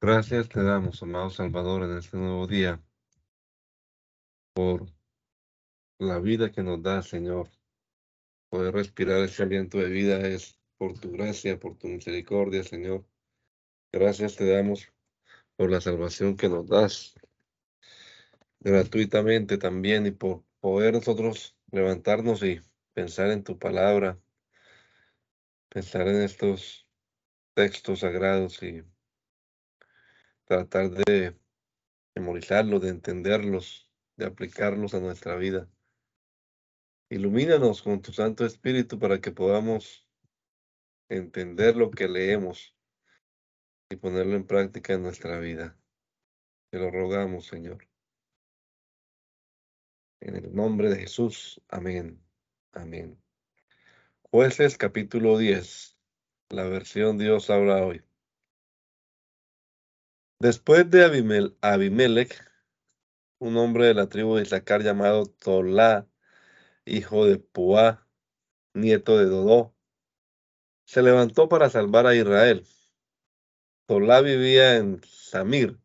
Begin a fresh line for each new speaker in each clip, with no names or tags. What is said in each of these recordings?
Gracias te damos, amado Salvador, en este nuevo día, por la vida que nos da, Señor. Poder respirar ese aliento de vida es por tu gracia, por tu misericordia, Señor. Gracias te damos por la salvación que nos das gratuitamente también y por poder nosotros levantarnos y pensar en tu palabra, pensar en estos textos sagrados y tratar de memorizarlos, de entenderlos, de aplicarlos a nuestra vida. Ilumínanos con tu Santo Espíritu para que podamos entender lo que leemos y ponerlo en práctica en nuestra vida. Te lo rogamos, Señor. En el nombre de Jesús. Amén. Amén. Jueces capítulo 10. La versión Dios habla hoy. Después de Abimelech, un hombre de la tribu de Isaacar llamado Tolá, hijo de Puá, nieto de Dodó, se levantó para salvar a Israel. Tolá vivía en Samir,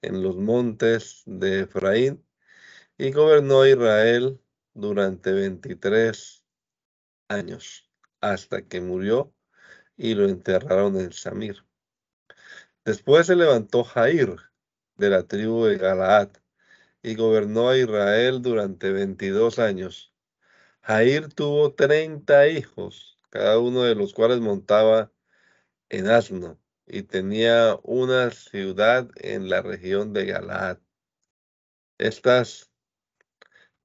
en los montes de Efraín, y gobernó Israel durante 23 años, hasta que murió y lo enterraron en Samir. Después se levantó Jair de la tribu de Galaad y gobernó a Israel durante 22 años. Jair tuvo 30 hijos, cada uno de los cuales montaba en asno y tenía una ciudad en la región de Galaad. Estas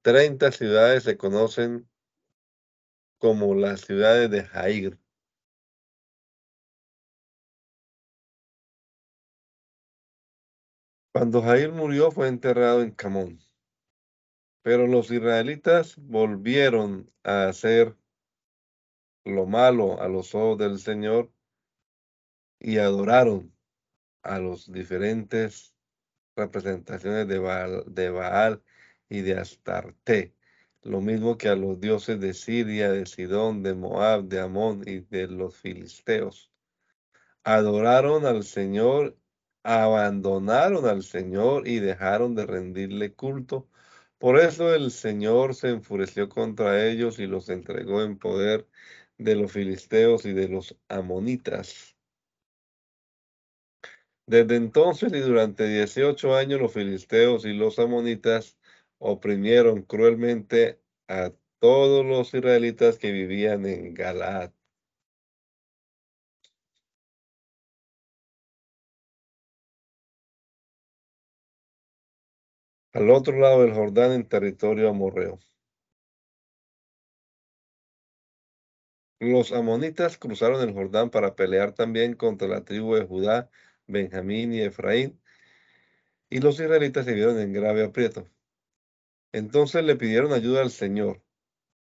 30 ciudades se conocen como las ciudades de Jair. Cuando Jair murió fue enterrado en Camón. Pero los israelitas volvieron a hacer lo malo a los ojos del Señor y adoraron a los diferentes representaciones de Baal, de Baal y de Astarte, lo mismo que a los dioses de Siria, de Sidón, de Moab, de Amón y de los filisteos. Adoraron al Señor, abandonaron al Señor y dejaron de rendirle culto. Por eso el Señor se enfureció contra ellos y los entregó en poder de los filisteos y de los amonitas. Desde entonces y durante 18 años los filisteos y los amonitas oprimieron cruelmente a todos los israelitas que vivían en Galaad. Al otro lado del Jordán, en territorio amorreo. Los amonitas cruzaron el Jordán para pelear también contra la tribu de Judá, Benjamín y Efraín, y los israelitas se vieron en grave aprieto. Entonces le pidieron ayuda al Señor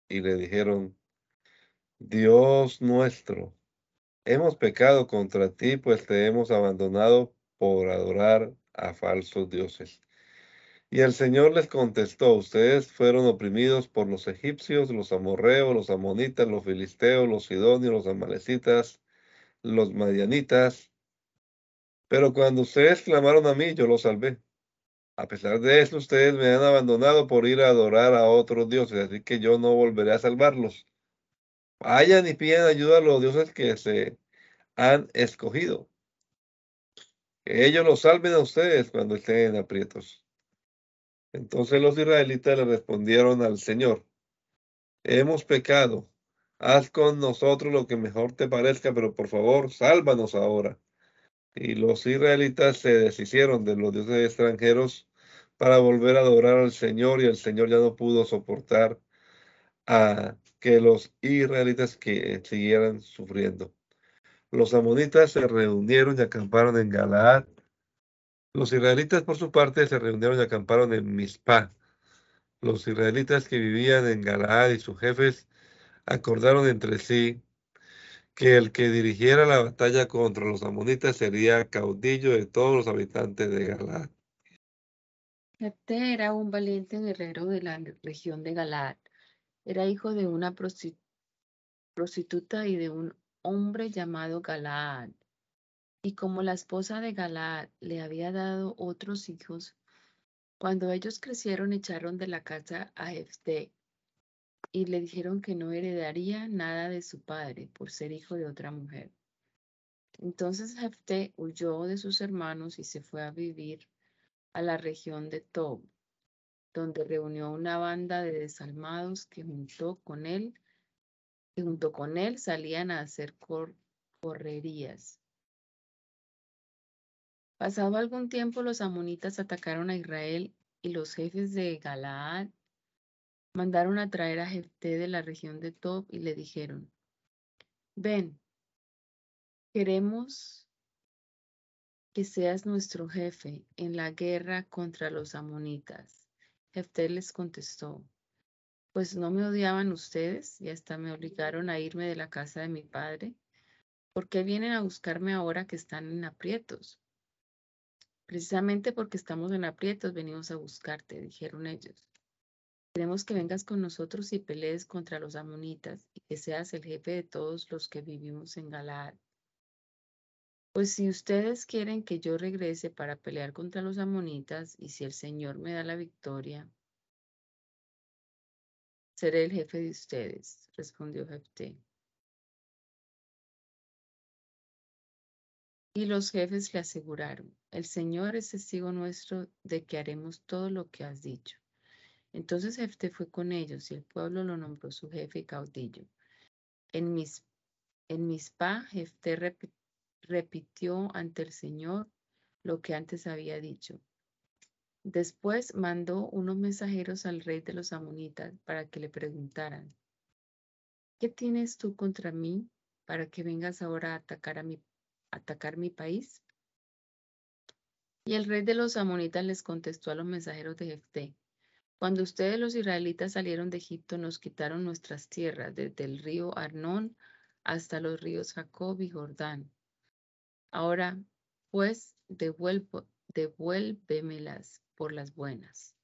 y le dijeron, Dios nuestro, hemos pecado contra ti, pues te hemos abandonado por adorar a falsos dioses. Y el Señor les contestó, ustedes fueron oprimidos por los egipcios, los amorreos, los amonitas, los filisteos, los sidonios, los amalecitas, los madianitas. Pero cuando ustedes clamaron a mí, yo los salvé. A pesar de eso, ustedes me han abandonado por ir a adorar a otros dioses, así que yo no volveré a salvarlos. Vayan y pidan ayuda a los dioses que se han escogido. Que ellos los salven a ustedes cuando estén en aprietos. Entonces los israelitas le respondieron al Señor, hemos pecado, haz con nosotros lo que mejor te parezca, pero por favor, sálvanos ahora. Y los israelitas se deshicieron de los dioses extranjeros para volver a adorar al Señor y el Señor ya no pudo soportar a que los israelitas que siguieran sufriendo. Los amonitas se reunieron y acamparon en Galaad. Los israelitas, por su parte, se reunieron y acamparon en Mizpah. Los israelitas que vivían en Galaad y sus jefes acordaron entre sí que el que dirigiera la batalla contra los amonitas sería caudillo de todos los habitantes de Galaad.
Jefté era un valiente guerrero de la región de Galaad. Era hijo de una prostituta y de un hombre llamado Galaad. Y como la esposa de Galaad le había dado otros hijos, cuando ellos crecieron echaron de la casa a Jefté y le dijeron que no heredaría nada de su padre por ser hijo de otra mujer. Entonces Jefté huyó de sus hermanos y se fue a vivir a la región de Tob, donde reunió una banda de desalmados que junto con él, que junto con él salían a hacer correrías. Pasado algún tiempo, los amonitas atacaron a Israel y los jefes de Galaad mandaron a traer a Jefté de la región de Tob y le dijeron, ven, queremos que seas nuestro jefe en la guerra contra los amonitas. Jefté les contestó, pues no me odiaban ustedes y hasta me obligaron a irme de la casa de mi padre. ¿Por qué vienen a buscarme ahora que están en aprietos? Precisamente porque estamos en aprietos venimos a buscarte, dijeron ellos. Queremos que vengas con nosotros y pelees contra los amonitas y que seas el jefe de todos los que vivimos en Galaad. Pues si ustedes quieren que yo regrese para pelear contra los amonitas y si el Señor me da la victoria, seré el jefe de ustedes, respondió Jefté. Y los jefes le aseguraron, el Señor es testigo nuestro de que haremos todo lo que has dicho. Entonces Jefté fue con ellos y el pueblo lo nombró su jefe y caudillo. En, mis, en Mispa, Jefté repitió ante el Señor lo que antes había dicho. Después mandó unos mensajeros al rey de los amonitas para que le preguntaran, ¿qué tienes tú contra mí para que vengas ahora a atacar, a mi, atacar mi país? Y el rey de los amonitas les contestó a los mensajeros de Jefté, cuando ustedes los israelitas salieron de Egipto, nos quitaron nuestras tierras, desde el río Arnón hasta los ríos Jacob y Jordán. Ahora, pues, devuélvemelas por las buenas.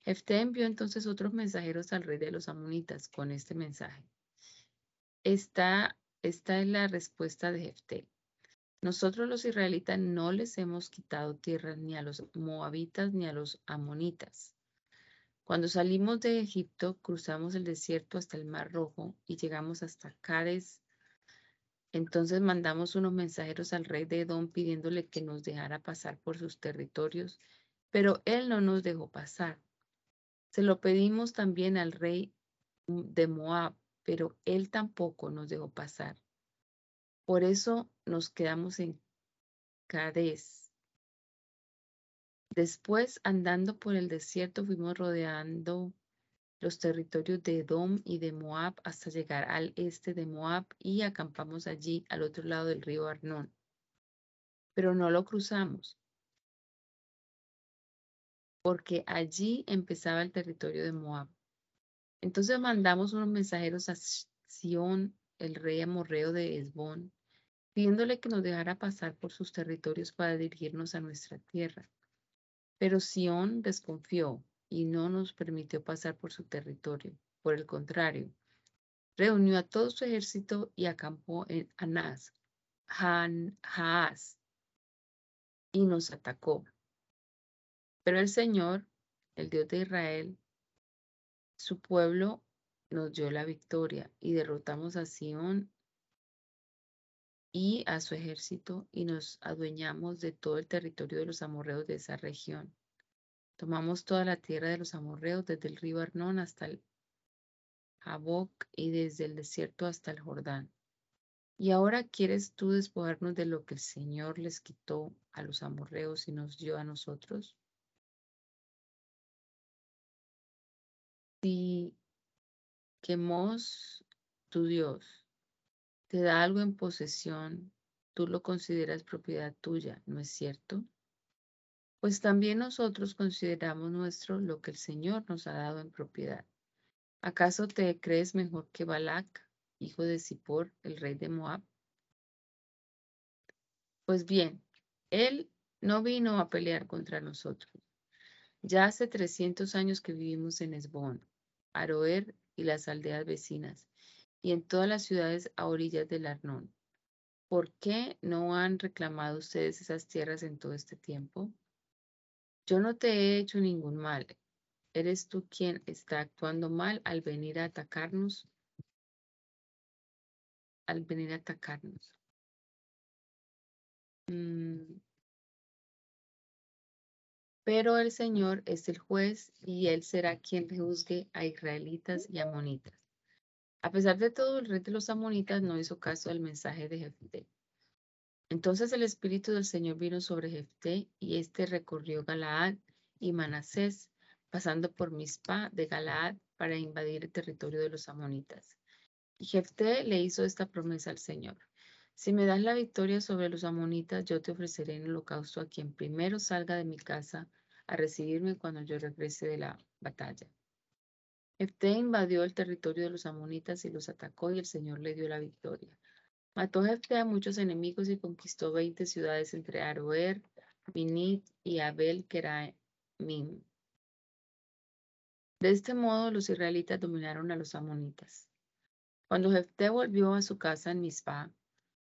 Jefté envió entonces otros mensajeros al rey de los amonitas con este mensaje. Esta, esta es la respuesta de Jefté. Nosotros los israelitas no les hemos quitado tierras ni a los moabitas ni a los amonitas. Cuando salimos de Egipto, cruzamos el desierto hasta el Mar Rojo y llegamos hasta Cádiz. Entonces mandamos unos mensajeros al rey de Edom pidiéndole que nos dejara pasar por sus territorios, pero él no nos dejó pasar. Se lo pedimos también al rey de Moab, pero él tampoco nos dejó pasar. Por eso nos quedamos en Cádiz. Después, andando por el desierto, fuimos rodeando los territorios de Edom y de Moab hasta llegar al este de Moab y acampamos allí al otro lado del río Arnón. Pero no lo cruzamos, porque allí empezaba el territorio de Moab. Entonces mandamos unos mensajeros a Sión, el rey amorreo de Esbón, pidiéndole que nos dejara pasar por sus territorios para dirigirnos a nuestra tierra. Pero Sión desconfió y no nos permitió pasar por su territorio. Por el contrario, reunió a todo su ejército y acampó en Anás, Haas, y nos atacó. Pero el Señor, el Dios de Israel, su pueblo, nos dio la victoria y derrotamos a Sión y a su ejército y nos adueñamos de todo el territorio de los amorreos de esa región. Tomamos toda la tierra de los amorreos desde el río Arnón hasta el Jaboc y desde el desierto hasta el Jordán. Y ahora quieres tú despojarnos de lo que el Señor les quitó a los amorreos y nos dio a nosotros. Si quemos tu Dios te da algo en posesión, tú lo consideras propiedad tuya, ¿no es cierto? Pues también nosotros consideramos nuestro lo que el Señor nos ha dado en propiedad. ¿Acaso te crees mejor que Balac, hijo de Zippor, el rey de Moab? Pues bien, él no vino a pelear contra nosotros. Ya hace 300 años que vivimos en Esbón, Aroer y las aldeas vecinas, y en todas las ciudades a orillas del Arnón. ¿por qué no han reclamado ustedes esas tierras en todo este tiempo? Yo no te he hecho ningún mal. ¿Eres tú quien está actuando mal al venir a atacarnos? Al venir a atacarnos. Mm. Pero el Señor es el juez y él será quien juzgue a israelitas y amonitas. A pesar de todo, el rey de los amonitas no hizo caso del mensaje de Jefté. Entonces el espíritu del Señor vino sobre Jefté y éste recorrió Galaad y Manasés, pasando por Mizpah de Galaad para invadir el territorio de los amonitas. Y Jefté le hizo esta promesa al Señor. Si me das la victoria sobre los amonitas, yo te ofreceré en holocausto a quien primero salga de mi casa a recibirme cuando yo regrese de la batalla. Jefté invadió el territorio de los amonitas y los atacó y el Señor le dio la victoria. Mató Jefté a muchos enemigos y conquistó veinte ciudades entre Aroer, Minit y Abel Keramim. De este modo los israelitas dominaron a los amonitas. Cuando Jefté volvió a su casa en Mizpah,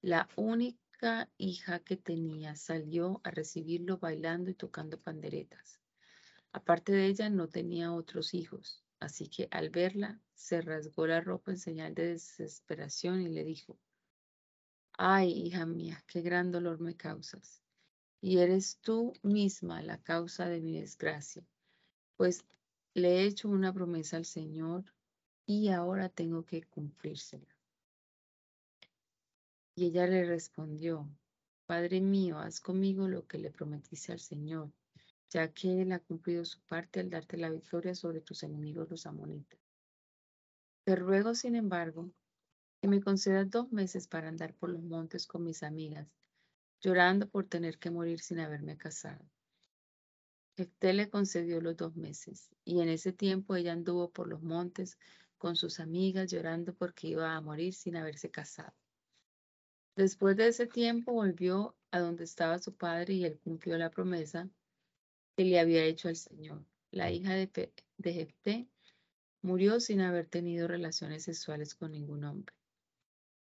la única hija que tenía salió a recibirlo bailando y tocando panderetas. Aparte de ella no tenía otros hijos, así que al verla se rasgó la ropa en señal de desesperación y le dijo, Ay, hija mía, qué gran dolor me causas. Y eres tú misma la causa de mi desgracia, pues le he hecho una promesa al Señor y ahora tengo que cumplírsela. Y ella le respondió, Padre mío, haz conmigo lo que le prometiste al Señor, ya que Él ha cumplido su parte al darte la victoria sobre tus enemigos los amonitas. Te ruego, sin embargo, que me concedas dos meses para andar por los montes con mis amigas, llorando por tener que morir sin haberme casado. Jefté le concedió los dos meses, y en ese tiempo ella anduvo por los montes con sus amigas llorando porque iba a morir sin haberse casado. Después de ese tiempo volvió a donde estaba su padre y él cumplió la promesa que le había hecho al Señor. La hija de, de Jefté murió sin haber tenido relaciones sexuales con ningún hombre.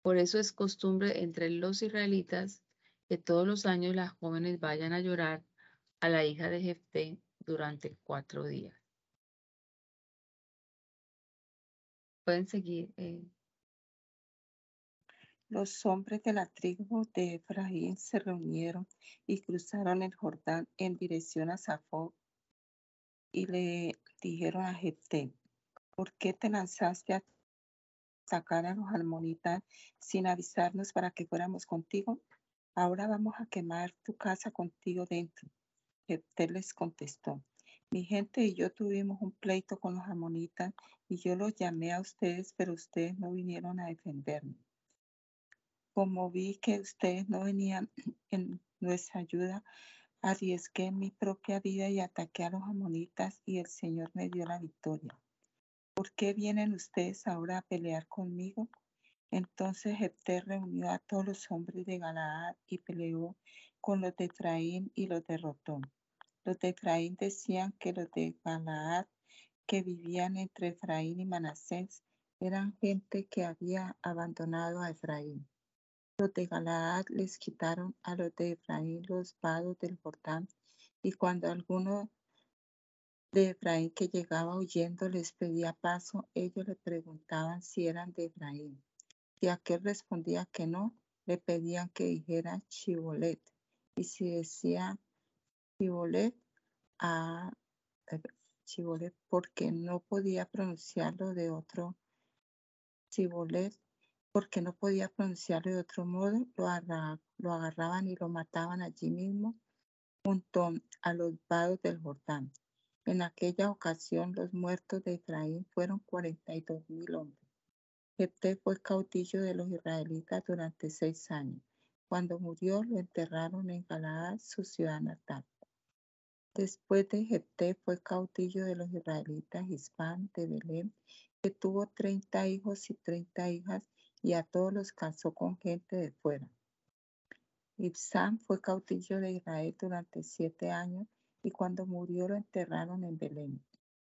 Por eso es costumbre entre los israelitas que todos los años las jóvenes vayan a llorar a la hija de Jefté durante cuatro días. Pueden seguir. Eh,
los hombres de la tribu de Efraín se reunieron y cruzaron el Jordán en dirección a Zafón y le dijeron a Jefté, ¿por qué te lanzaste a sacar a los almonitas sin avisarnos para que fuéramos contigo? Ahora vamos a quemar tu casa contigo dentro. Jefté les contestó, mi gente y yo tuvimos un pleito con los amonitas y yo los llamé a ustedes, pero ustedes no vinieron a defenderme. Como vi que ustedes no venían en nuestra ayuda, arriesgué mi propia vida y ataqué a los amonitas y el Señor me dio la victoria. ¿Por qué vienen ustedes ahora a pelear conmigo? Entonces Jepté reunió a todos los hombres de Galaad y peleó con los de Efraín y los derrotó. Los de Efraín decían que los de Galaad que vivían entre Efraín y Manasés eran gente que había abandonado a Efraín. Los de Galaad les quitaron a los de Efraín los vados del Jordán, y cuando alguno de Efraín que llegaba huyendo les pedía paso, ellos le preguntaban si eran de Efraín. Si aquel respondía que no, le pedían que dijera Chibolet. Y si decía Chibolet, a Chibolet, porque no podía pronunciarlo de otro Chibolet, porque no podía pronunciarlo de otro modo, lo, agarraban y lo mataban allí mismo junto a los vados del Jordán. En aquella ocasión los muertos de Efraín fueron 42 mil hombres. Jepté fue caudillo de los israelitas durante seis años. Cuando murió lo enterraron en Galaad, su ciudad natal. Después de Jepté fue caudillo de los israelitas Hispán de Belén, que tuvo treinta hijos y treinta hijas y a todos los casó con gente de fuera. Ibsam fue caudillo de Israel durante siete años y cuando murió lo enterraron en Belén.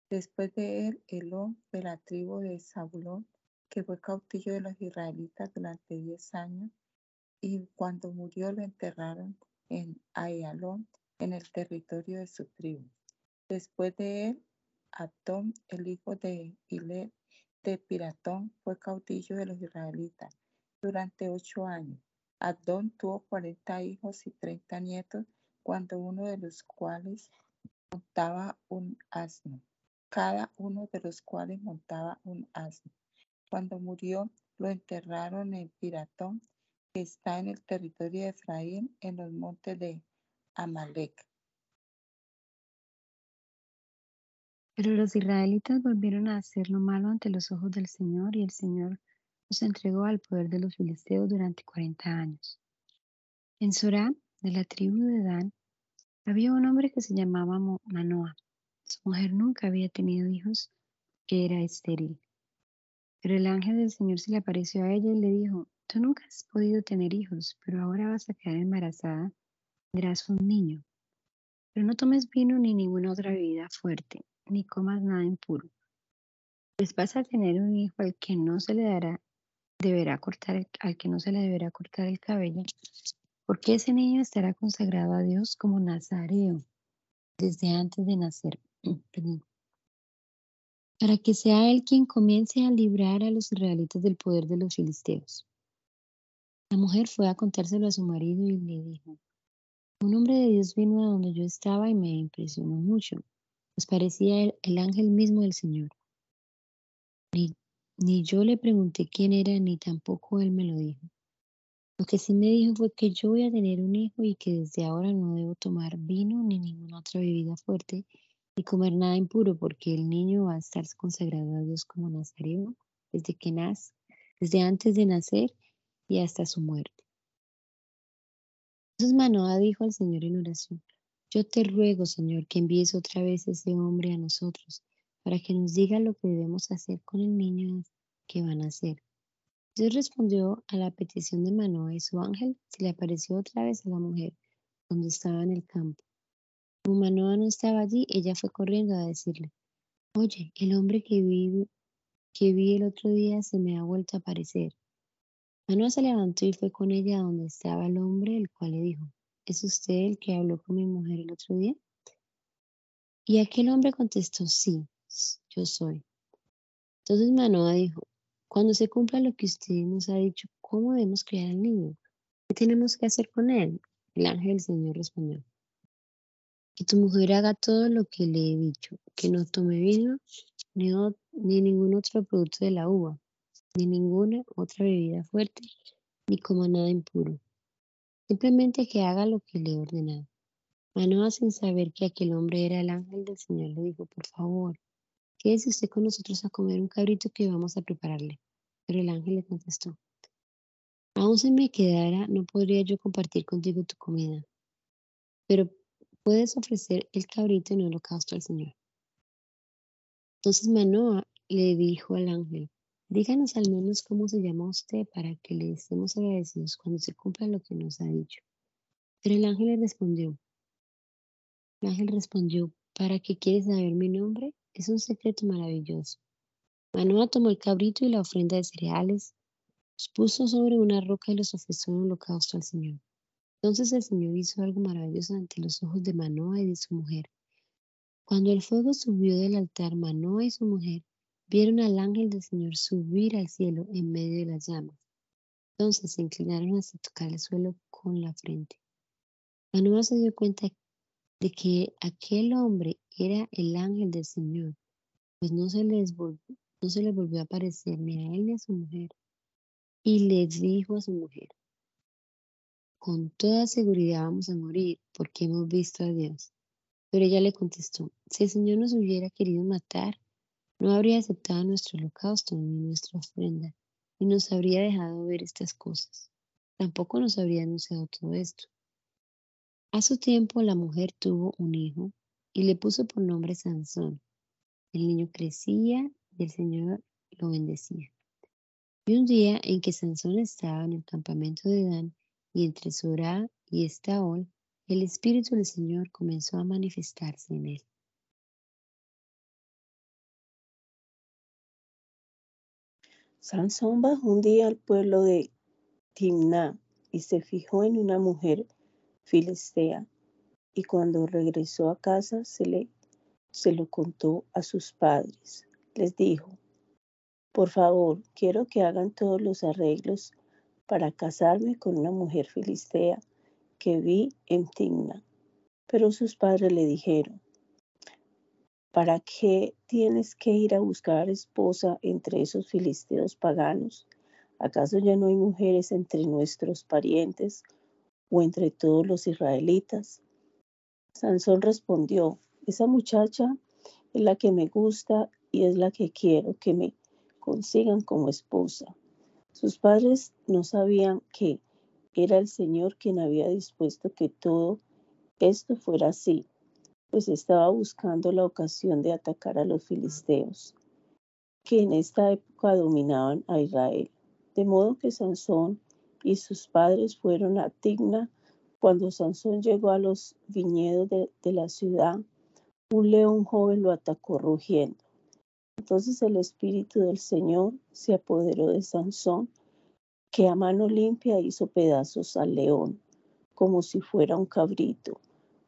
Después de él, Elón de la tribu de Zabulón, que fue caudillo de los israelitas durante diez años, y cuando murió lo enterraron en Ayalón, en el territorio de su tribu. Después de él, Abdón, el hijo de Hilel de Piratón, fue caudillo de los israelitas durante ocho años. Abdón tuvo cuarenta hijos y treinta nietos, cuando uno de los cuales montaba un asno, cada uno de los cuales montaba un asno. Cuando murió, lo enterraron en Piratón, que está en el territorio de Efraín, en los montes de Amalek.
Pero los israelitas volvieron a hacer lo malo ante los ojos del Señor, y el Señor los entregó al poder de los filisteos durante cuarenta años. En Sorá, de la tribu de Dan, había un hombre que se llamaba Manoah. Su mujer nunca había tenido hijos, que era estéril. Pero el ángel del Señor se le apareció a ella y le dijo, tú nunca has podido tener hijos, pero ahora vas a quedar embarazada, tendrás un niño. Pero no tomes vino ni ninguna otra bebida fuerte, ni comas nada impuro. Pues vas a tener un hijo al que no se le dará, deberá cortar, al que no se le deberá cortar el cabello, porque ese niño estará consagrado a Dios como nazareo desde antes de nacer. Para que sea él quien comience a librar a los israelitas del poder de los filisteos. La mujer fue a contárselo a su marido y le dijo, un hombre de Dios vino a donde yo estaba y me impresionó mucho, pues parecía el, ángel mismo del Señor. Ni, ni yo le pregunté quién era, ni tampoco él me lo dijo. Lo que sí me dijo fue que yo voy a tener un hijo y que desde ahora no debo tomar vino ni ninguna otra bebida fuerte ni comer nada impuro porque el niño va a estar consagrado a Dios como nazareo desde que nace, desde antes de nacer y hasta su muerte. Entonces Manoah dijo al Señor en oración, yo te ruego, Señor, que envíes otra vez ese hombre a nosotros para que nos diga lo que debemos hacer con el niño que van a nacer Dios respondió a la petición de Manoah y su ángel se le apareció otra vez a la mujer donde estaba en el campo. Como Manoah no estaba allí, ella fue corriendo a decirle, Oye, el hombre que vi, que vi el otro día se me ha vuelto a aparecer. Manoah se levantó y fue con ella donde estaba el hombre, el cual le dijo, ¿es usted el que habló con mi mujer el otro día? Y aquel hombre contestó, sí, yo soy. Entonces Manoah dijo, cuando se cumpla lo que usted nos ha dicho, ¿cómo debemos criar al niño? ¿Qué tenemos que hacer con él? El ángel del Señor respondió. Que tu mujer haga todo lo que le he dicho, que no tome vino ni, ni ningún otro producto de la uva, ni ninguna otra bebida fuerte, ni coma nada impuro. Simplemente que haga lo que le he ordenado. Manoa, sin saber que aquel hombre era el ángel del Señor, le dijo, por favor, quédese usted con nosotros a comer un cabrito que vamos a prepararle. Pero el ángel le contestó, aún si me quedara, no podría yo compartir contigo tu comida, pero puedes ofrecer el cabrito en holocausto al Señor. Entonces Manoah le dijo al ángel, díganos al menos cómo se llama usted para que le estemos agradecidos cuando se cumpla lo que nos ha dicho. Pero el ángel le respondió, el ángel respondió, ¿para qué quieres saber mi nombre? Es un secreto maravilloso. Manoah tomó el cabrito y la ofrenda de cereales, los puso sobre una roca y los ofreció en holocausto al Señor. Entonces el Señor hizo algo maravilloso ante los ojos de Manoah y de su mujer. Cuando el fuego subió del altar, Manoah y su mujer vieron al ángel del Señor subir al cielo en medio de las llamas. Entonces se inclinaron hasta tocar el suelo con la frente. Manoah se dio cuenta de que aquel hombre era el ángel del Señor, pues no se les volvió, no se a aparecer ni a él ni a su mujer. Y le dijo a su mujer, con toda seguridad vamos a morir porque hemos visto a Dios. Pero ella le contestó, si el Señor nos hubiera querido matar, no habría aceptado nuestro holocausto ni nuestra ofrenda, y nos habría dejado ver estas cosas. Tampoco nos habría anunciado todo esto. A su tiempo la mujer tuvo un hijo y le puso por nombre Sansón. El niño crecía y el Señor lo bendecía. Y un día en que Sansón estaba en el campamento de Dan y entre Sorá y Estaol, el Espíritu del Señor comenzó a manifestarse en él.
Sansón bajó un día al pueblo de Timná y se fijó en una mujer filistea. Y cuando regresó a casa se, le, se lo contó a sus padres. Les dijo, por favor, quiero que hagan todos los arreglos para casarme con una mujer filistea que vi en Timna. Pero sus padres le dijeron, ¿para qué tienes que ir a buscar esposa entre esos filisteos paganos? ¿Acaso ya no hay mujeres entre nuestros parientes o entre todos los israelitas? Sansón respondió, esa muchacha es la que me gusta y es la que quiero que me consigan como esposa. Sus padres no sabían que era el Señor quien había dispuesto que todo esto fuera así, pues estaba buscando la ocasión de atacar a los filisteos, que en esta época dominaban a Israel. De modo que Sansón y sus padres fueron a Tigna. Cuando Sansón llegó a los viñedos de, la ciudad, un león joven lo atacó rugiendo. Entonces el Espíritu del Señor se apoderó de Sansón, que a mano limpia hizo pedazos al león, como si fuera un cabrito,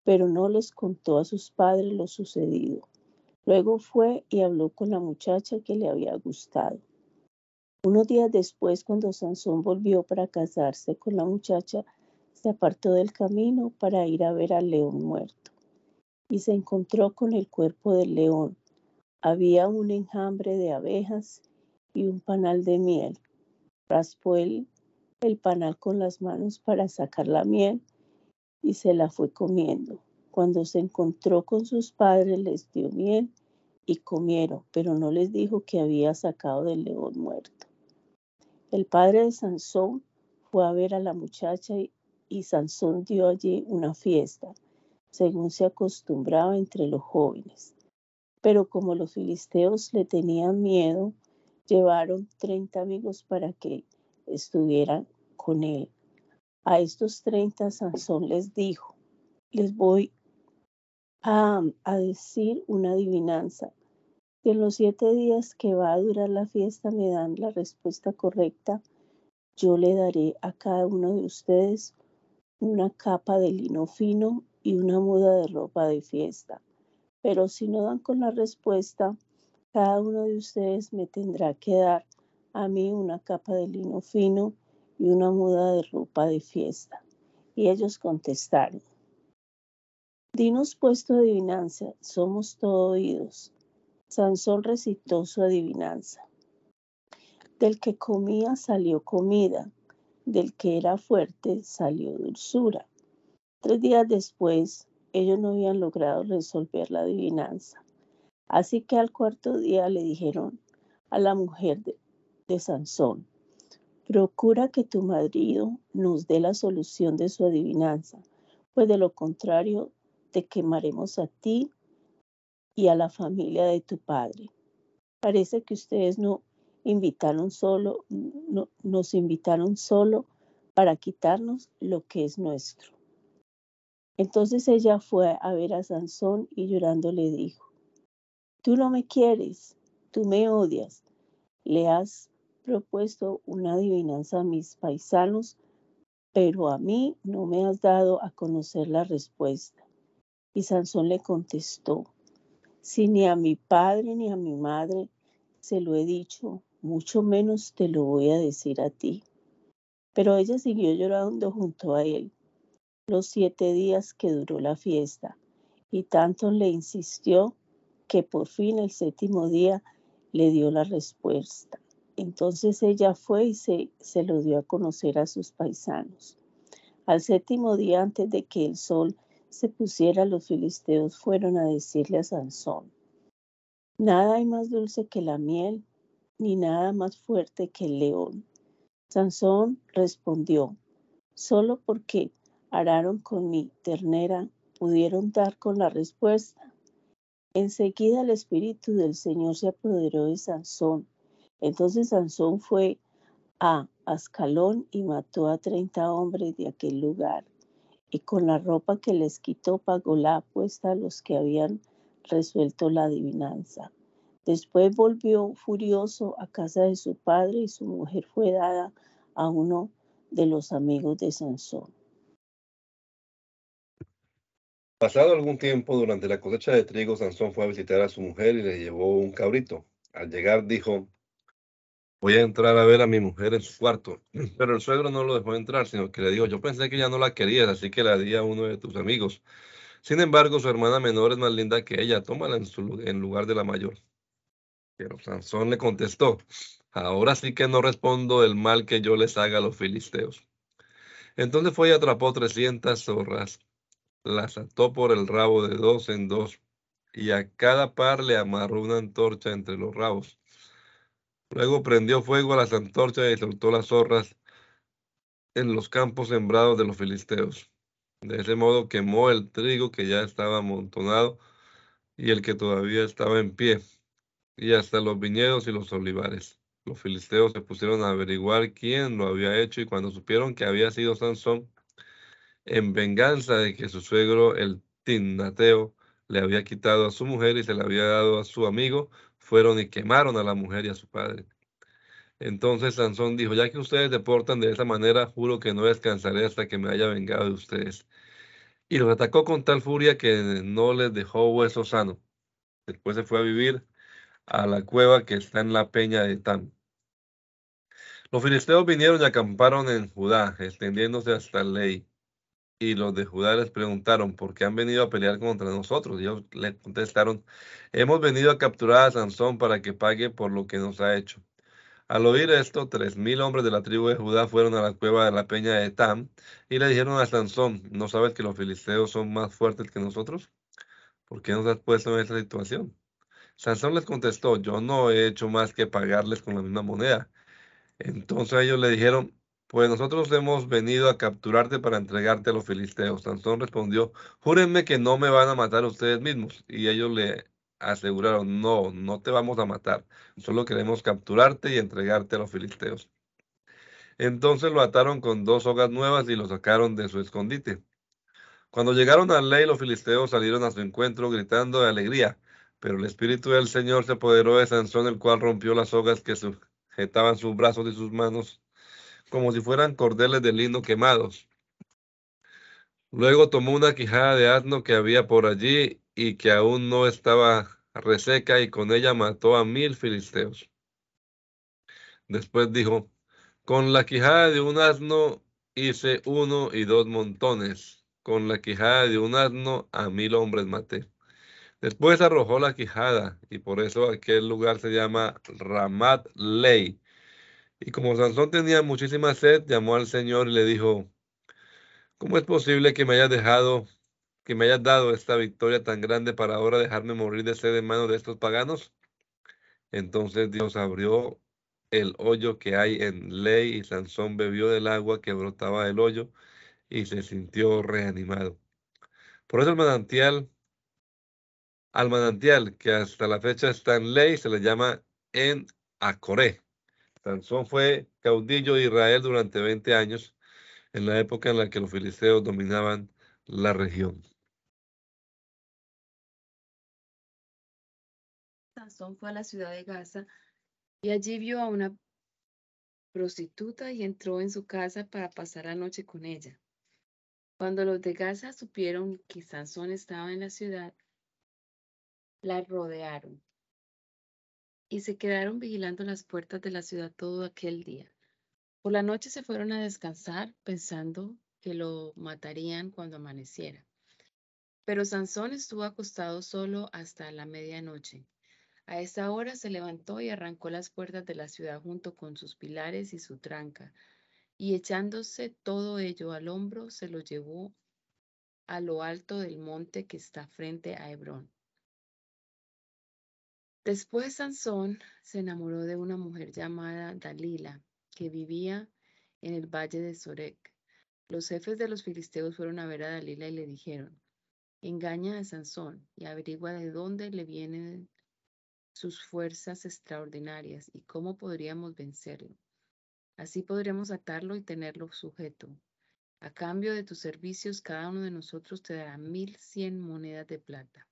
pero no les contó a sus padres lo sucedido. Luego fue y habló con la muchacha que le había gustado. Unos días después, cuando Sansón volvió para casarse con la muchacha, se apartó del camino para ir a ver al león muerto y se encontró con el cuerpo del león había un enjambre de abejas y un panal de miel. Raspó el, el panal con las manos para sacar la miel y se la fue comiendo. Cuando se encontró con sus padres les dio miel y comieron, pero no les dijo que había sacado del león muerto. El padre de Sansón fue a ver a la muchacha y, y Sansón dio allí una fiesta, según se acostumbraba entre los jóvenes. Pero como los filisteos le tenían miedo, llevaron 30 amigos para que estuvieran con él. A estos 30 Sansón les dijo, les voy a, a decir una adivinanza. Si en los siete días que va a durar la fiesta me dan la respuesta correcta, yo le daré a cada uno de ustedes una capa de lino fino y una muda de ropa de fiesta pero si no dan con la respuesta, cada uno de ustedes me tendrá que dar a mí una capa de lino fino y una muda de ropa de fiesta. Y ellos contestaron, Dinos puesto adivinanza, somos todo oídos. Sansón recitó su adivinanza. Del que comía salió comida, del que era fuerte salió dulzura. Tres días después, ellos no habían logrado resolver la adivinanza. Así que al cuarto día le dijeron a la mujer de, Sansón, procura que tu marido nos dé la solución de su adivinanza, pues de lo contrario te quemaremos a ti y a la familia de tu padre. Parece que ustedes no invitaron solo, nos invitaron solo para quitarnos lo que es nuestro. Entonces ella fue a ver a Sansón y llorando le dijo, tú no me quieres, tú me odias, le has propuesto una adivinanza a mis paisanos, pero a mí no me has dado a conocer la respuesta. Y Sansón le contestó, si ni a mi padre ni a mi madre se lo he dicho, mucho menos te lo voy a decir a ti. Pero ella siguió llorando junto a él los siete días que duró la fiesta, y tanto le insistió que por fin el séptimo día le dio la respuesta. Entonces ella fue y se, se lo dio a conocer a sus paisanos. Al séptimo día, antes de que el sol se pusiera, los filisteos fueron a decirle a Sansón, Nada hay más dulce que la miel, ni nada más fuerte que el león. Sansón respondió, solo porque araron con mi ternera, pudieron dar con la respuesta. Enseguida el espíritu del Señor se apoderó de Sansón. Entonces Sansón fue a Ascalón y mató a treinta hombres de aquel lugar. Y con la ropa que les quitó pagó la apuesta a los que habían resuelto la adivinanza. Después volvió furioso a casa de su padre y su mujer fue dada a uno de los amigos de Sansón.
Pasado algún tiempo, durante la cosecha de trigo, Sansón fue a visitar a su mujer y le llevó un cabrito. Al llegar dijo, voy a entrar a ver a mi mujer en su cuarto. Pero el suegro no lo dejó entrar, sino que le dijo, yo pensé que ya no la querías, así que la di a uno de tus amigos. Sin embargo, su hermana menor es más linda que ella, tómala en, su, en lugar de la mayor. Pero Sansón le contestó, ahora sí que no respondo del mal que yo les haga a los filisteos. Entonces fue y atrapó trescientas zorras, las ató por el rabo de dos en dos, y a cada par le amarró una antorcha entre los rabos. Luego prendió fuego a las antorchas y soltó las zorras en los campos sembrados de los filisteos. De ese modo quemó el trigo que ya estaba amontonado y el que todavía estaba en pie, y hasta los viñedos y los olivares. Los filisteos se pusieron a averiguar quién lo había hecho y cuando supieron que había sido Sansón, en venganza de que su suegro, el Tinnateo, le había quitado a su mujer y se la había dado a su amigo, fueron y quemaron a la mujer y a su padre. Entonces Sansón dijo, ya que ustedes deportan de esa manera, juro que no descansaré hasta que me haya vengado de ustedes. Y los atacó con tal furia que no les dejó hueso sano. Después se fue a vivir a la cueva que está en la peña de Tam. Los filisteos vinieron y acamparon en Judá, extendiéndose hasta Ley. Y los de Judá les preguntaron, ¿por qué han venido a pelear contra nosotros? Y ellos le contestaron, hemos venido a capturar a Sansón para que pague por lo que nos ha hecho. Al oír esto, tres mil hombres de la tribu de Judá fueron a la cueva de la peña de Tam y le dijeron a Sansón, ¿no sabes que los filisteos son más fuertes que nosotros? ¿Por qué nos has puesto en esta situación? Sansón les contestó, yo no he hecho más que pagarles con la misma moneda. Entonces ellos le dijeron, pues nosotros hemos venido a capturarte para entregarte a los filisteos. Sansón respondió, júrenme que no me van a matar ustedes mismos. Y ellos le aseguraron, no, no te vamos a matar, solo queremos capturarte y entregarte a los filisteos. Entonces lo ataron con dos sogas nuevas y lo sacaron de su escondite. Cuando llegaron a ley, los filisteos salieron a su encuentro gritando de alegría, pero el espíritu del Señor se apoderó de Sansón, el cual rompió las sogas que sujetaban sus brazos y sus manos como si fueran cordeles de lino quemados. Luego tomó una quijada de asno que había por allí y que aún no estaba reseca y con ella mató a mil filisteos. Después dijo, con la quijada de un asno hice uno y dos montones, con la quijada de un asno a mil hombres maté. Después arrojó la quijada y por eso aquel lugar se llama Ramat Ley. Y como Sansón tenía muchísima sed, llamó al Señor y le dijo, ¿cómo es posible que me hayas dejado que me hayas dado esta victoria tan grande para ahora dejarme morir de sed en manos de estos paganos? Entonces Dios abrió el hoyo que hay en ley y Sansón bebió del agua que brotaba del hoyo y se sintió reanimado. Por eso el manantial, al manantial que hasta la fecha está en ley, se le llama en Acoré. Sansón fue caudillo de Israel durante 20 años, en la época en la que los filisteos dominaban la región.
Sansón fue a la ciudad de Gaza y allí vio a una prostituta y entró en su casa para pasar la noche con ella. Cuando los de Gaza supieron que Sansón estaba en la ciudad, la rodearon y se quedaron vigilando las puertas de la ciudad todo aquel día. Por la noche se fueron a descansar pensando que lo matarían cuando amaneciera. Pero Sansón estuvo acostado solo hasta la medianoche. A esa hora se levantó y arrancó las puertas de la ciudad junto con sus pilares y su tranca, y echándose todo ello al hombro, se lo llevó a lo alto del monte que está frente a Hebrón. Después Sansón se enamoró de una mujer llamada Dalila, que vivía en el valle de Sorek. Los jefes de los filisteos fueron a ver a Dalila y le dijeron, engaña a Sansón y averigua de dónde le vienen sus fuerzas extraordinarias y cómo podríamos vencerlo. Así podremos atarlo y tenerlo sujeto. A cambio de tus servicios, cada uno de nosotros te dará mil cien monedas de plata.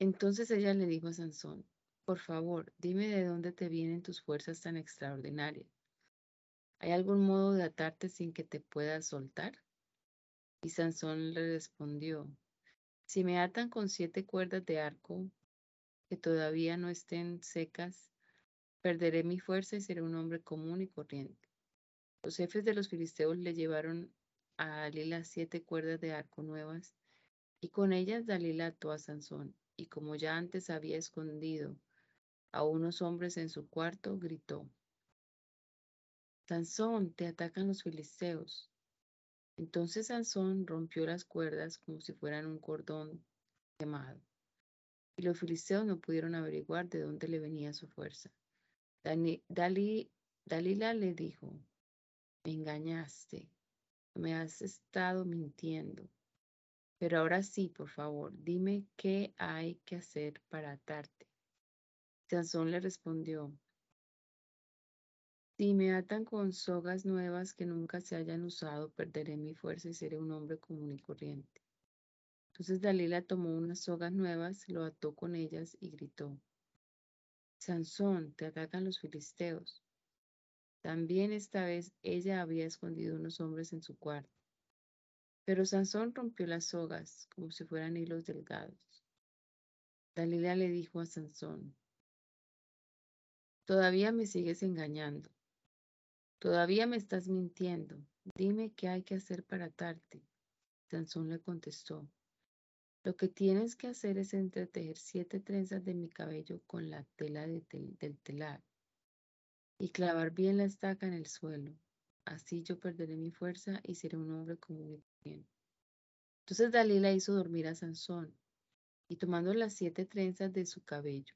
Entonces ella le dijo a Sansón, por favor, dime de dónde te vienen tus fuerzas tan extraordinarias. ¿Hay algún modo de atarte sin que te puedas soltar? Y Sansón le respondió, si me atan con siete cuerdas de arco que todavía no estén secas, perderé mi fuerza y seré un hombre común y corriente. Los jefes de los filisteos le llevaron a Dalila siete cuerdas de arco nuevas, y con ellas Dalila ató a Sansón, y como ya antes había escondido a unos hombres en su cuarto, gritó, Sansón, te atacan los filisteos. Entonces Sansón rompió las cuerdas como si fueran un cordón quemado, y los filisteos no pudieron averiguar de dónde le venía su fuerza. Dalila le dijo, me engañaste, me has estado mintiendo. Pero ahora sí, por favor, dime qué hay que hacer para atarte. Sansón le respondió, si me atan con sogas nuevas que nunca se hayan usado, perderé mi fuerza y seré un hombre común y corriente. Entonces Dalila tomó unas sogas nuevas, lo ató con ellas y gritó, Sansón, te atacan los filisteos. También esta vez ella había escondido unos hombres en su cuarto. Pero Sansón rompió las sogas como si fueran hilos delgados. Dalila le dijo a Sansón, Todavía me sigues engañando. Todavía me estás mintiendo. Dime qué hay que hacer para atarte. Sansón le contestó, lo que tienes que hacer es entretejer siete trenzas de mi cabello con la tela del telar y clavar bien la estaca en el suelo. Así yo perderé mi fuerza y seré un hombre común bien. Entonces Dalila hizo dormir a Sansón y tomando las siete trenzas de su cabello,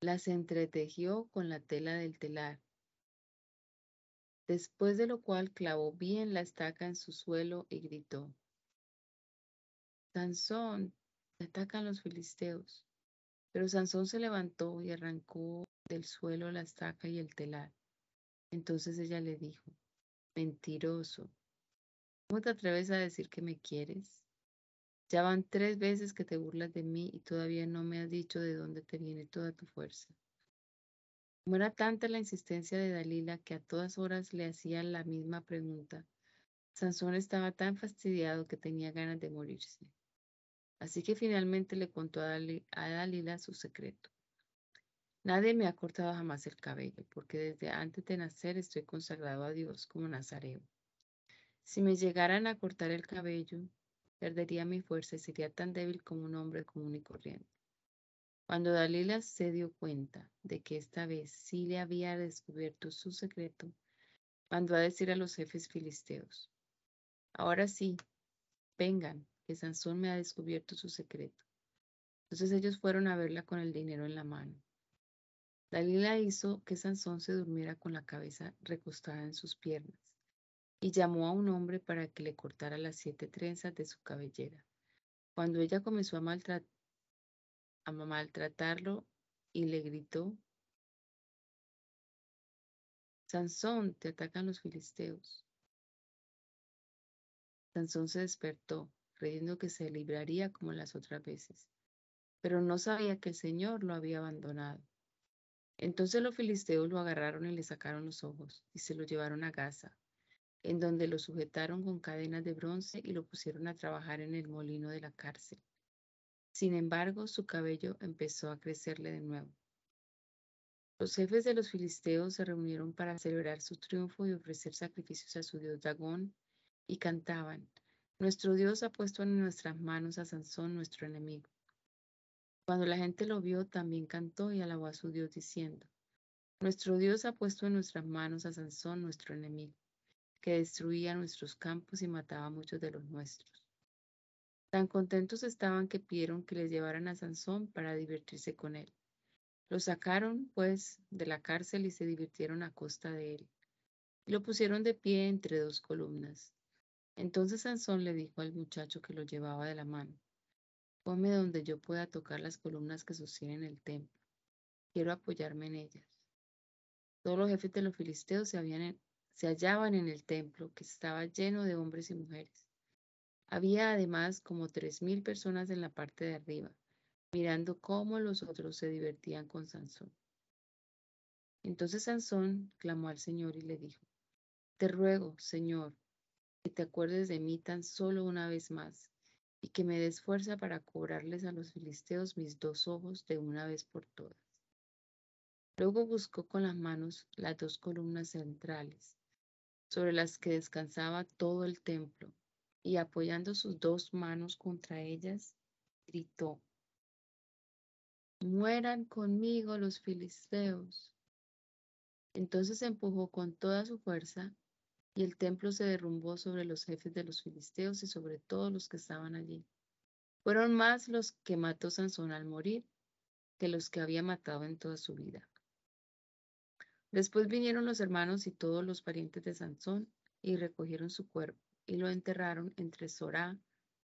las entretejió con la tela del telar, después de lo cual clavó bien la estaca en su suelo y gritó, Sansón, te atacan los filisteos. Pero Sansón se levantó y arrancó del suelo la estaca y el telar. Entonces ella le dijo, mentiroso, ¿cómo te atreves a decir que me quieres? Ya van tres veces que te burlas de mí y todavía no me has dicho de dónde te viene toda tu fuerza. Como era tanta la insistencia de Dalila que a todas horas le hacía la misma pregunta, Sansón estaba tan fastidiado que tenía ganas de morirse. Así que finalmente le contó a, Dalila su secreto. Nadie me ha cortado jamás el cabello, porque desde antes de nacer estoy consagrado a Dios como nazareo. Si me llegaran a cortar el cabello, perdería mi fuerza y sería tan débil como un hombre común y corriente. Cuando Dalila se dio cuenta de que esta vez sí le había descubierto su secreto, mandó a decir a los jefes filisteos, ahora sí, vengan, que Sansón me ha descubierto su secreto. Entonces ellos fueron a verla con el dinero en la mano. Dalila hizo que Sansón se durmiera con la cabeza recostada en sus piernas y llamó a un hombre para que le cortara las siete trenzas de su cabellera. Cuando ella comenzó a, a maltratarlo y le gritó, Sansón, te atacan los filisteos. Sansón se despertó, creyendo que se libraría como las otras veces, pero no sabía que el Señor lo había abandonado. Entonces los filisteos lo agarraron y le sacaron los ojos y se lo llevaron a Gaza, en donde lo sujetaron con cadenas de bronce y lo pusieron a trabajar en el molino de la cárcel. Sin embargo, su cabello empezó a crecerle de nuevo. Los jefes de los filisteos se reunieron para celebrar su triunfo y ofrecer sacrificios a su dios Dagón y cantaban, Nuestro Dios ha puesto en nuestras manos a Sansón, nuestro enemigo. Cuando la gente lo vio, también cantó y alabó a su Dios diciendo, Nuestro Dios ha puesto en nuestras manos a Sansón, nuestro enemigo que destruía nuestros campos y mataba a muchos de los nuestros. Tan contentos estaban que pidieron que les llevaran a Sansón para divertirse con él. Lo sacaron, pues, de la cárcel y se divirtieron a costa de él. Y lo pusieron de pie entre dos columnas. Entonces Sansón le dijo al muchacho que lo llevaba de la mano, Ponme donde yo pueda tocar las columnas que sostienen el templo. Quiero apoyarme en ellas. Todos los jefes de los filisteos se habían se hallaban en el templo, que estaba lleno de hombres y mujeres. Había además como tres mil personas en la parte de arriba, mirando cómo los otros se divertían con Sansón. Entonces Sansón clamó al Señor y le dijo, Te ruego, Señor, que te acuerdes de mí tan solo una vez más, y que me des fuerza para cobrarles a los filisteos mis dos ojos de una vez por todas. Luego buscó con las manos las dos columnas centrales, sobre las que descansaba todo el templo, y apoyando sus dos manos contra ellas, gritó, Mueran conmigo los filisteos. Entonces empujó con toda su fuerza y el templo se derrumbó sobre los jefes de los filisteos y sobre todos los que estaban allí. Fueron más los que mató Sansón al morir que los que había matado en toda su vida. Después vinieron los hermanos y todos los parientes de Sansón y recogieron su cuerpo y lo enterraron entre Sorá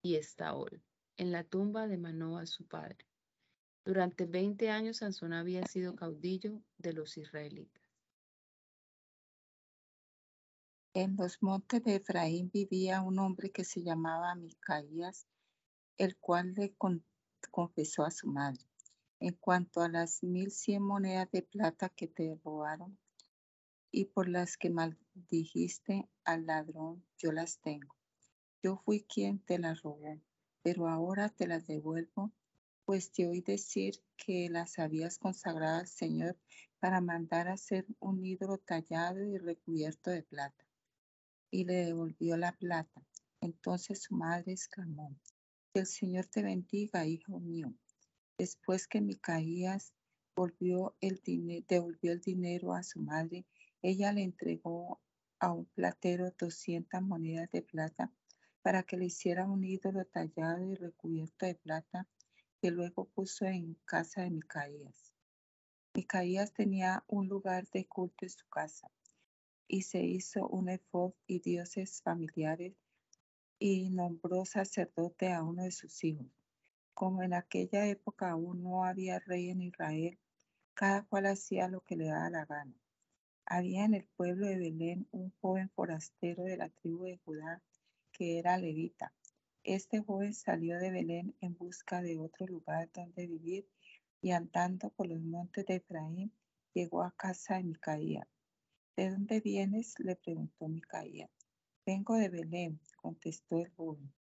y Estaol, en la tumba de Manoa su padre. Durante veinte años Sansón había sido caudillo de los israelitas.
En los montes de Efraín vivía un hombre que se llamaba Micaías, el cual le confesó a su madre. En cuanto a las mil cien monedas de plata que te robaron y por las que maldijiste al ladrón, yo las tengo. Yo fui quien te las robó, pero ahora te las devuelvo, pues te oí decir que las habías consagrado al Señor para mandar a hacer un ídolo tallado y recubierto de plata y le devolvió la plata. Entonces su madre exclamó, que el Señor te bendiga, hijo mío. Después que Micaías volvió el devolvió el dinero a su madre, ella le entregó a un platero 200 monedas de plata para que le hiciera un ídolo tallado y recubierto de plata que luego puso en casa de Micaías. Micaías tenía un lugar de culto en su casa y se hizo un efod y dioses familiares y nombró sacerdote a uno de sus hijos. Como en aquella época aún no había rey en Israel, cada cual hacía lo que le daba la gana. Había en el pueblo de Belén un joven forastero de la tribu de Judá que era levita. Este joven salió de Belén en busca de otro lugar donde vivir y andando por los montes de Efraín llegó a casa de Micaía, ¿De dónde vienes? le preguntó Micaía. Vengo de Belén, contestó el joven.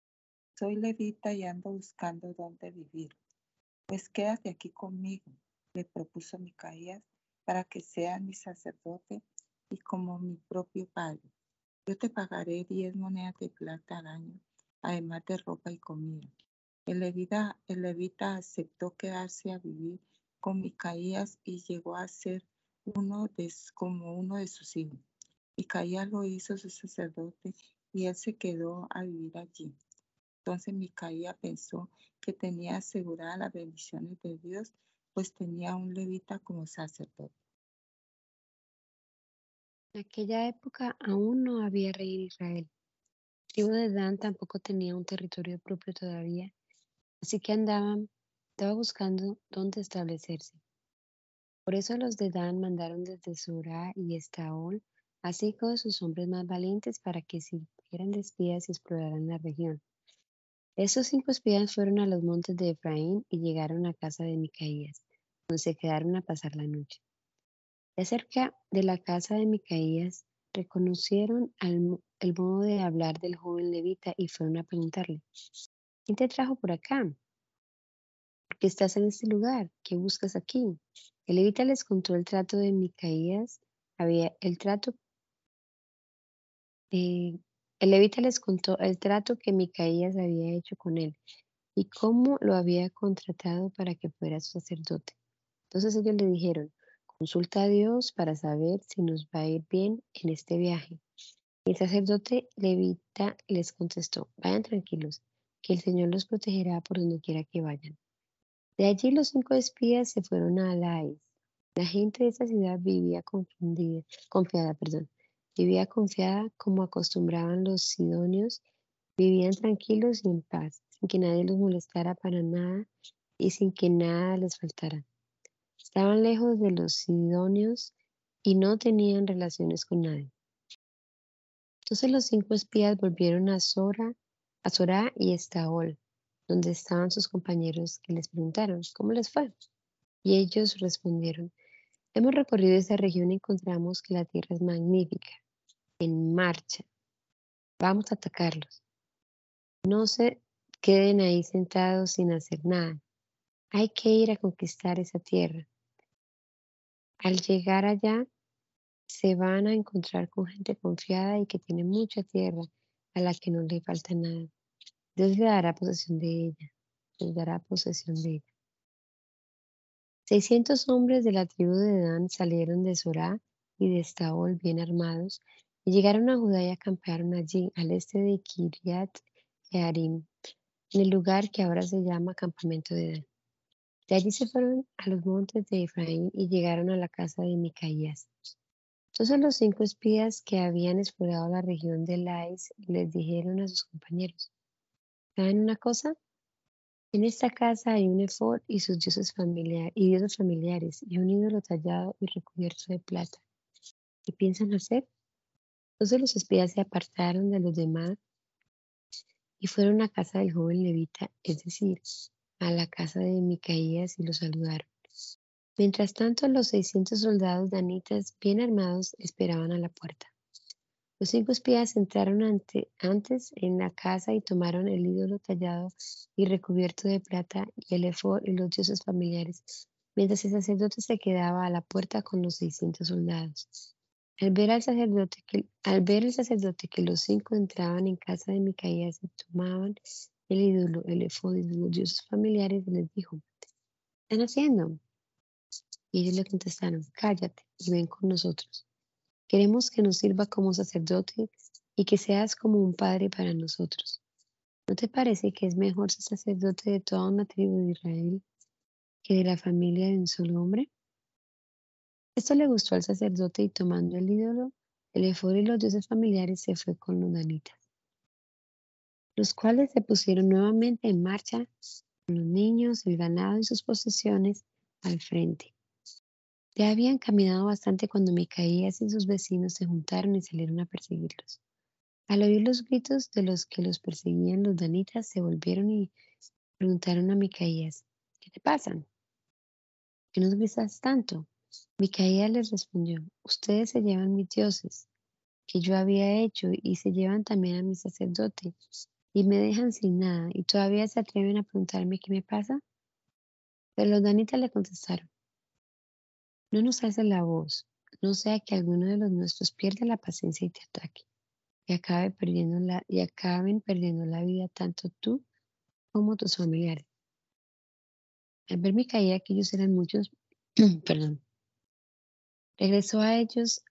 Soy levita y ando buscando dónde vivir. Pues quédate aquí conmigo, le propuso Micaías, para que seas mi sacerdote y como mi propio padre. Yo te pagaré diez monedas de plata al año, además de ropa y comida. El levita, el levita aceptó quedarse a vivir con Micaías y llegó a ser uno de, como uno de sus hijos. Y Micaías lo hizo su sacerdote y él se quedó a vivir allí. Entonces Micaía pensó que tenía aseguradas las bendiciones de Dios, pues tenía un levita como sacerdote.
En aquella época aún no había rey en Israel. El tribu de Dan tampoco tenía un territorio propio todavía, así que andaban, buscando dónde establecerse. Por eso los de Dan mandaron desde Surá y Estaol a cinco de sus hombres más valientes para que sirvieran de espías y exploraran la región. Esos cinco espías fueron a los montes de Efraín y llegaron a casa de Micaías, donde se quedaron a pasar la noche. De cerca de la casa de Micaías reconocieron el modo de hablar del joven levita y fueron a preguntarle, ¿quién te trajo por acá? ¿Por qué estás en este lugar? ¿Qué buscas aquí? El levita les contó el trato de Micaías, había el trato, eh, el levita les contó el trato que Micaías había hecho con él y cómo lo había contratado para que fuera su sacerdote. Entonces ellos le dijeron, consulta a Dios para saber si nos va a ir bien en este viaje. El sacerdote levita les contestó, vayan tranquilos, que el Señor los protegerá por donde quiera que vayan. De allí los cinco espías se fueron a Alais. La gente de esa ciudad vivía confundida, confiada, perdón, vivía confiada como acostumbraban los sidonios, vivían tranquilos y en paz, sin que nadie los molestara para nada y sin que nada les faltara. Estaban lejos de los sidonios y no tenían relaciones con nadie. Entonces los cinco espías volvieron a Sora, a Sorá y Estaol, donde estaban sus compañeros que les preguntaron, ¿cómo les fue? Y ellos respondieron, Hemos recorrido esta región y encontramos que la tierra es magnífica, en marcha. Vamos a atacarlos. No se queden ahí sentados sin hacer nada. Hay que ir a conquistar esa tierra. Al llegar allá, se van a encontrar con gente confiada y que tiene mucha tierra a la que no le falta nada. Dios le dará posesión de ella. Posesión de ella. Seiscientos hombres de la tribu de Dan salieron de Sorá y de Estaol bien armados y llegaron a Judá y acamparon allí, al este de Kiriat Jearim, en el lugar que ahora se llama campamento de Dan. De allí se fueron a los montes de Efraín y llegaron a la casa de Micaías. Entonces los cinco espías que habían explorado la región de Lais les dijeron a sus compañeros, ¿saben una cosa? En esta casa hay un efod y sus dioses familiares y dioses familiares y un ídolo tallado y recubierto de plata. ¿Qué piensan hacer? Entonces los espías se apartaron de los demás y fueron a casa del joven levita, es decir, a la casa de Micaías y lo saludaron. Mientras tanto, los seiscientos soldados danitas bien armados esperaban a la puerta. Los cinco espías entraron antes en la casa y tomaron el ídolo tallado y recubierto de plata y el efod y los dioses familiares, mientras el sacerdote se quedaba a la puerta con los seiscientos soldados. Al ver, al sacerdote que, al ver el sacerdote que los cinco entraban en casa de Micaías y tomaban el ídolo, el efod y los dioses familiares, les dijo, ¿qué están haciendo? Y ellos le contestaron, cállate y ven con nosotros. Queremos que nos sirva como sacerdote y que seas como un padre para nosotros. ¿No te parece que es mejor ser sacerdote de toda una tribu de Israel que de la familia de un solo hombre? Esto le gustó al sacerdote y tomando el ídolo, el efod y los dioses familiares se fue con los danitas, los cuales se pusieron nuevamente en marcha con los niños, el ganado y sus posesiones al frente. Ya habían caminado bastante cuando Micaías y sus vecinos se juntaron y salieron a perseguirlos. Al oír los gritos de los que los perseguían, los danitas se volvieron y preguntaron a Micaías, ¿qué te pasa? ¿Qué nos gritas tanto? Micaías les respondió, ustedes se llevan mis dioses que yo había hecho y se llevan también a mi sacerdote y me dejan sin nada y todavía se atreven a preguntarme qué me pasa. Pero los danitas le contestaron, no nos alces la voz, no sea que alguno de los nuestros pierda la paciencia y te ataque, y, acabe perdiendo la, y acaben perdiendo la vida tanto tú como tus familiares. Al ver caída que ellos eran muchos, perdón, regresó a ellos,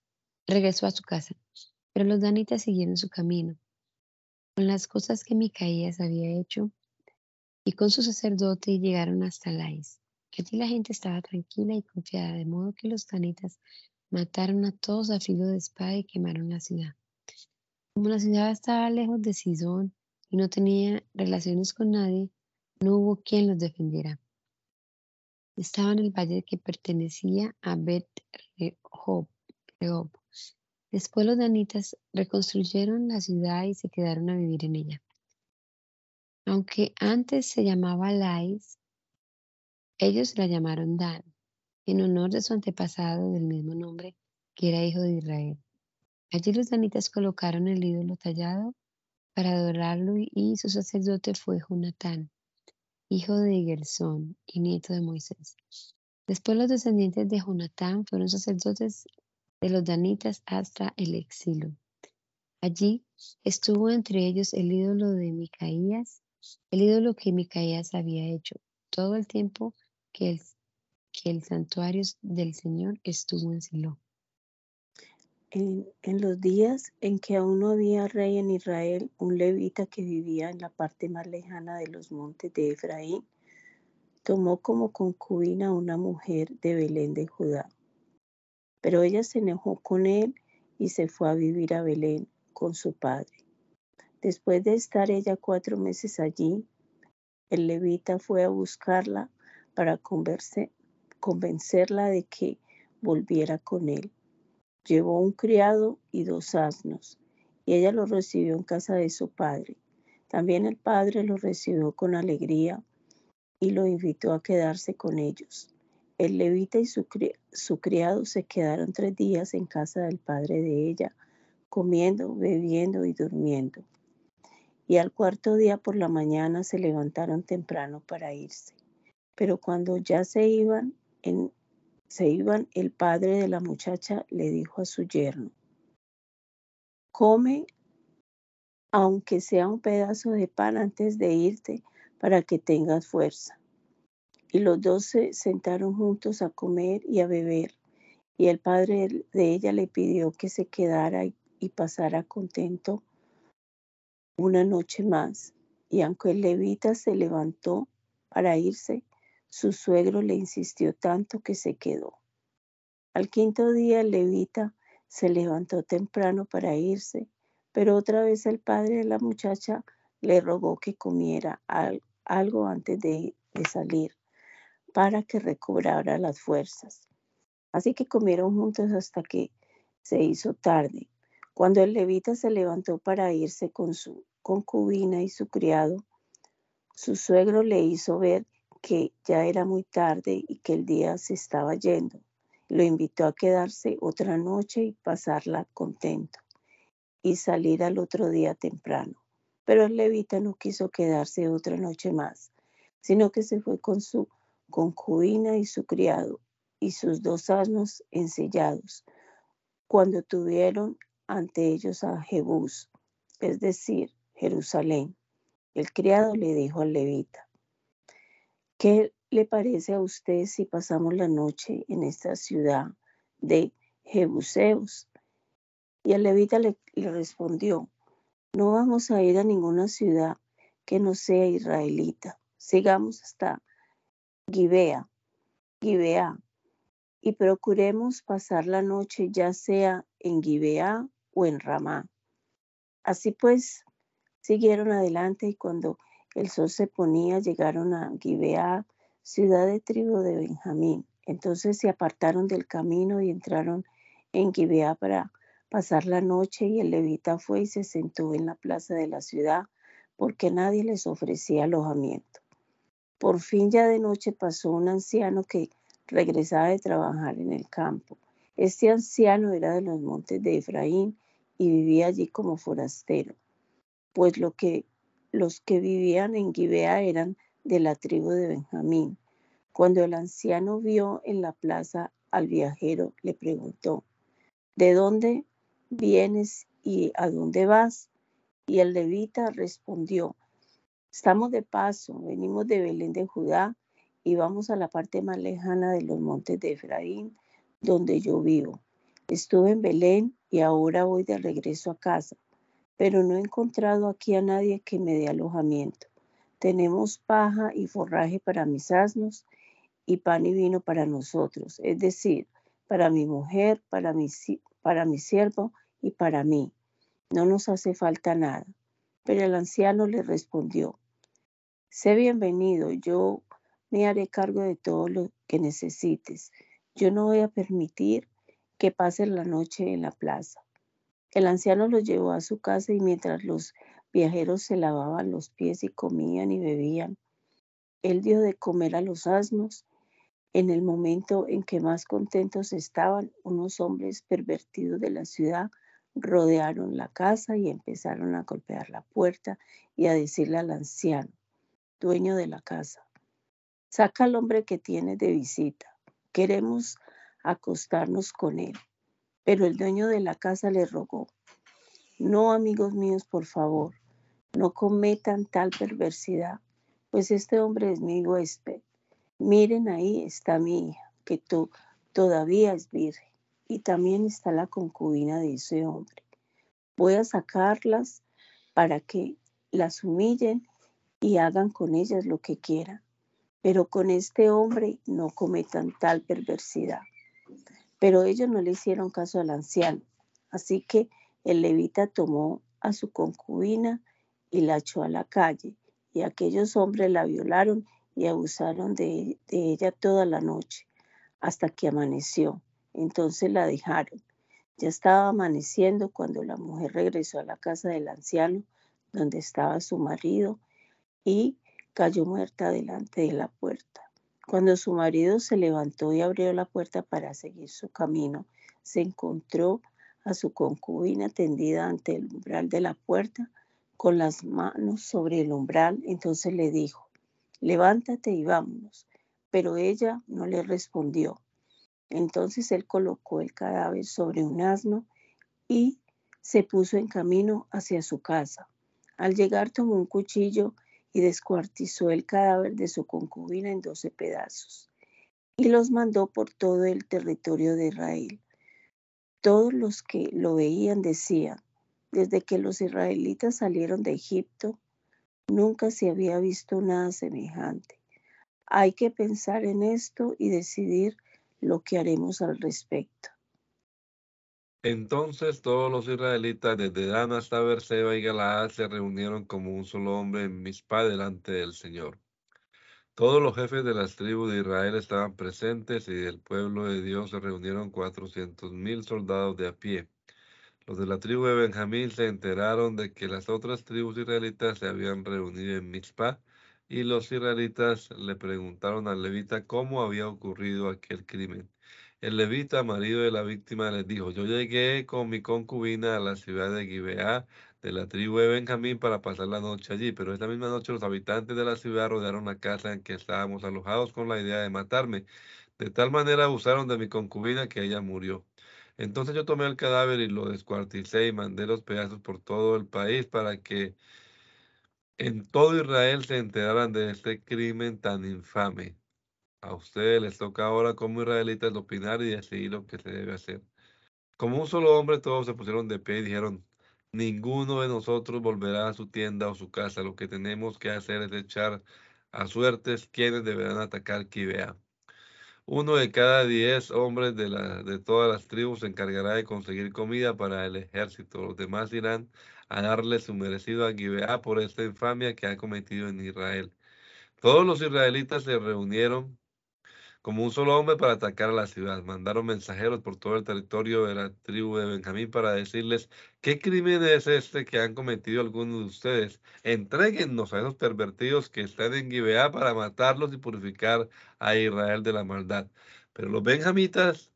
regresó a su casa, pero los danitas siguieron su camino, con las cosas que Micaías había hecho, y con su sacerdote llegaron hasta Lais que la gente estaba tranquila y confiada, de modo que los tanitas mataron a todos a filo de espada y quemaron la ciudad. Como la ciudad estaba lejos de Sidón y no tenía relaciones con nadie, no hubo quien los defendiera. Estaba en el valle que pertenecía a Bet Rehob. Después los danitas reconstruyeron la ciudad y se quedaron a vivir en ella. Aunque antes se llamaba Lais, ellos la llamaron Dan, en honor de su antepasado del mismo nombre, que era hijo de Israel. Allí los danitas colocaron el ídolo tallado para adorarlo y su sacerdote fue Jonatán, hijo de Gersón y nieto de Moisés. Después los descendientes de Jonatán fueron sacerdotes de los danitas hasta el exilio. Allí estuvo entre ellos el ídolo de Micaías, el ídolo que Micaías había hecho todo el tiempo que el, que el santuario del Señor estuvo en Silo.
En, en, los días en que aún no había rey en Israel, un levita que vivía en la parte más lejana de los montes de Efraín, tomó como concubina a una mujer de Belén de Judá. Pero ella se enojó con él y se fue a vivir a Belén con su padre. Después de estar ella cuatro meses allí, el levita fue a buscarla para convencerla de que volviera con él. Llevó un criado y dos asnos, y ella lo recibió en casa de su padre. También el padre lo recibió con alegría y lo invitó a quedarse con ellos. el levita y su, criado se quedaron tres días en casa del padre de ella, comiendo, bebiendo y durmiendo. Y al cuarto día por la mañana se levantaron temprano para irse. Pero cuando ya se iban, se iban, el padre de la muchacha le dijo a su yerno, come aunque sea un pedazo de pan antes de irte para que tengas fuerza. Y los dos se sentaron juntos a comer y a beber. Y el padre de ella le pidió que se quedara y pasara contento una noche más. Y aunque el levita se levantó para irse, su suegro le insistió tanto que se quedó. Al quinto día el levita se levantó temprano para irse, pero otra vez el padre de la muchacha le rogó que comiera algo antes de, salir para que recobrara las fuerzas. Así que comieron juntos hasta que se hizo tarde. Cuando el levita se levantó para irse con su concubina y su criado, su suegro le hizo ver que ya era muy tarde y que el día se estaba yendo. Lo invitó a quedarse otra noche y pasarla contento y salir al otro día temprano. Pero el levita no quiso quedarse otra noche más, sino que se fue con su concubina y su criado y sus dos asnos ensillados, cuando tuvieron ante ellos a Jebús, es decir, Jerusalén. El criado le dijo al levita, ¿qué le parece a usted si pasamos la noche en esta ciudad de Jebuseos? Y el levita le, respondió, no vamos a ir a ninguna ciudad que no sea israelita. Sigamos hasta Gibea, Gibea, y procuremos pasar la noche ya sea en Gibea o en Ramá. Así pues, siguieron adelante y cuando el sol se ponía llegaron a Gibea, ciudad de tribu de Benjamín. Entonces se apartaron del camino y entraron en Gibea para pasar la noche y el levita fue y se sentó en la plaza de la ciudad porque nadie les ofrecía alojamiento. Por fin ya de noche pasó un anciano que regresaba de trabajar en el campo. Este anciano era de los montes de Efraín y vivía allí como forastero, pues lo que, los que vivían en Gibea eran de la tribu de Benjamín. Cuando el anciano vio en la plaza al viajero, le preguntó, ¿de dónde vienes y a dónde vas? Y el levita respondió, estamos de paso, venimos de Belén de Judá y vamos a la parte más lejana de los montes de Efraín, donde yo vivo. Estuve en Belén y ahora voy de regreso a casa, pero no he encontrado aquí a nadie que me dé alojamiento. Tenemos paja y forraje para mis asnos y pan y vino para nosotros, es decir, para mi mujer, para mi, para mi siervo y para mí. No nos hace falta nada. Pero el anciano le respondió, sé bienvenido, yo me haré cargo de todo lo que necesites. Yo no voy a permitir que pases la noche en la plaza. El anciano los llevó a su casa y mientras los viajeros se lavaban los pies y comían y bebían, él dio de comer a los asnos. En el momento en que más contentos estaban, unos hombres pervertidos de la ciudad rodearon la casa y empezaron a golpear la puerta y a decirle al anciano, dueño de la casa, saca al hombre que tiene de visita, queremos acostarnos con él. Pero el dueño de la casa le rogó, no amigos míos, por favor, no cometan tal perversidad, pues este hombre es mi huésped. Miren ahí está mi hija, que tú todavía es virgen y también está la concubina de ese hombre. Voy a sacarlas para que las humillen y hagan con ellas lo que quieran, pero con este hombre no cometan tal perversidad. Pero ellos no le hicieron caso al anciano, así que el levita tomó a su concubina y la echó a la calle, y aquellos hombres la violaron y abusaron de, de ella toda la noche, hasta que amaneció. Entonces la dejaron. Ya estaba amaneciendo cuando la mujer regresó a la casa del anciano donde estaba su marido y cayó muerta delante de la puerta. Cuando su marido se levantó y abrió la puerta para seguir su camino, se encontró a su concubina tendida ante el umbral de la puerta con las manos sobre el umbral. Entonces le dijo, levántate y vámonos. Pero ella no le respondió. Entonces él colocó el cadáver sobre un asno y se puso en camino hacia su casa. Al llegar tomó un cuchillo y descuartizó el cadáver de su concubina en doce pedazos y los mandó por todo el territorio de Israel. Todos los que lo veían decían, desde que los israelitas salieron de Egipto, nunca se había visto nada semejante. Hay que pensar en esto y decidir lo que haremos al respecto.
Entonces todos los israelitas, desde Dan hasta Berseba y Galaad, se reunieron como un solo hombre en Mizpah delante del Señor. Todos los jefes de las tribus de Israel estaban presentes y del pueblo de Dios se reunieron cuatrocientos mil soldados de a pie. Los de la tribu de Benjamín se enteraron de que las otras tribus israelitas se habían reunido en Mizpah y los israelitas le preguntaron al levita cómo había ocurrido aquel crimen. El levita, marido de la víctima, les dijo, yo llegué con mi concubina a la ciudad de Gibeá de la tribu de Benjamín para pasar la noche allí, pero esta misma noche los habitantes de la ciudad rodearon la casa en que estábamos alojados con la idea de matarme. De tal manera abusaron de mi concubina que ella murió. Entonces yo tomé el cadáver y lo descuarticé y mandé los pedazos por todo el país para que en todo Israel se enteraran de este crimen tan infame. A ustedes les toca ahora como israelitas opinar y decidir lo que se debe hacer. Como un solo hombre, todos se pusieron de pie y dijeron, ninguno de nosotros volverá a su tienda o su casa. Lo que tenemos que hacer es echar a suertes quienes deberán atacar Kibea. Uno de cada diez hombres de, la, de todas las tribus se encargará de conseguir comida para el ejército. Los demás irán a darle su merecido a Gibeá por esta infamia que ha cometido en Israel. Todos los israelitas se reunieron como un solo hombre para atacar a la ciudad. Mandaron mensajeros por todo el territorio de la tribu de Benjamín para decirles, ¿qué crimen es este que han cometido algunos de ustedes? Entréguennos a esos pervertidos que están en Gibeá para matarlos y purificar a Israel de la maldad. Pero los benjamitas,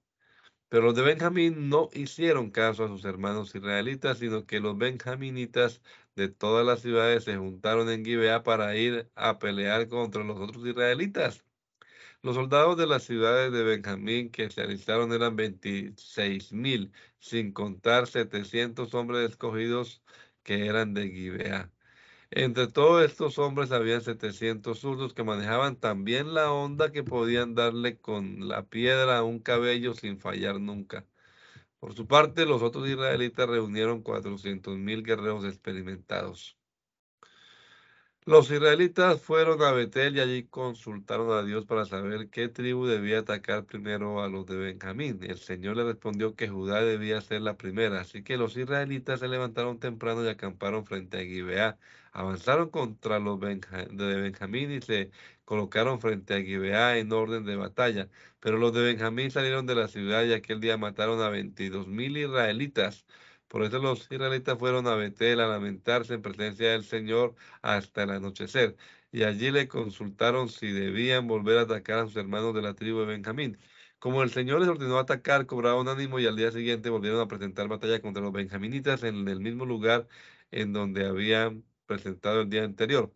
pero los de Benjamín no hicieron caso a sus hermanos israelitas, sino que los benjaminitas de todas las ciudades se juntaron en Gibeá para ir a pelear contra los otros israelitas. Los soldados de las ciudades de Benjamín que se alistaron eran 26 mil, sin contar 700 hombres escogidos que eran de Gibeá. Entre todos estos hombres había 700 zurdos que manejaban también la onda que podían darle con la piedra a un cabello sin fallar nunca. Por su parte, los otros israelitas reunieron 400 mil guerreros experimentados. Los israelitas fueron a Betel y allí consultaron a Dios para saber qué tribu debía atacar primero a los de Benjamín. El Señor le respondió que Judá debía ser la primera, así que los israelitas se levantaron temprano y acamparon frente a Gibeá. Avanzaron contra los de Benjamín y se colocaron frente a Gibeá en orden de batalla. Pero los de Benjamín salieron de la ciudad y aquel día mataron a veintidós mil israelitas. Por eso los israelitas fueron a Betel a lamentarse en presencia del Señor hasta el anochecer. Y allí le consultaron si debían volver a atacar a sus hermanos de la tribu de Benjamín. Como el Señor les ordenó atacar, cobraron ánimo y al día siguiente volvieron a presentar batalla contra los benjaminitas en el mismo lugar en donde habían presentado el día anterior.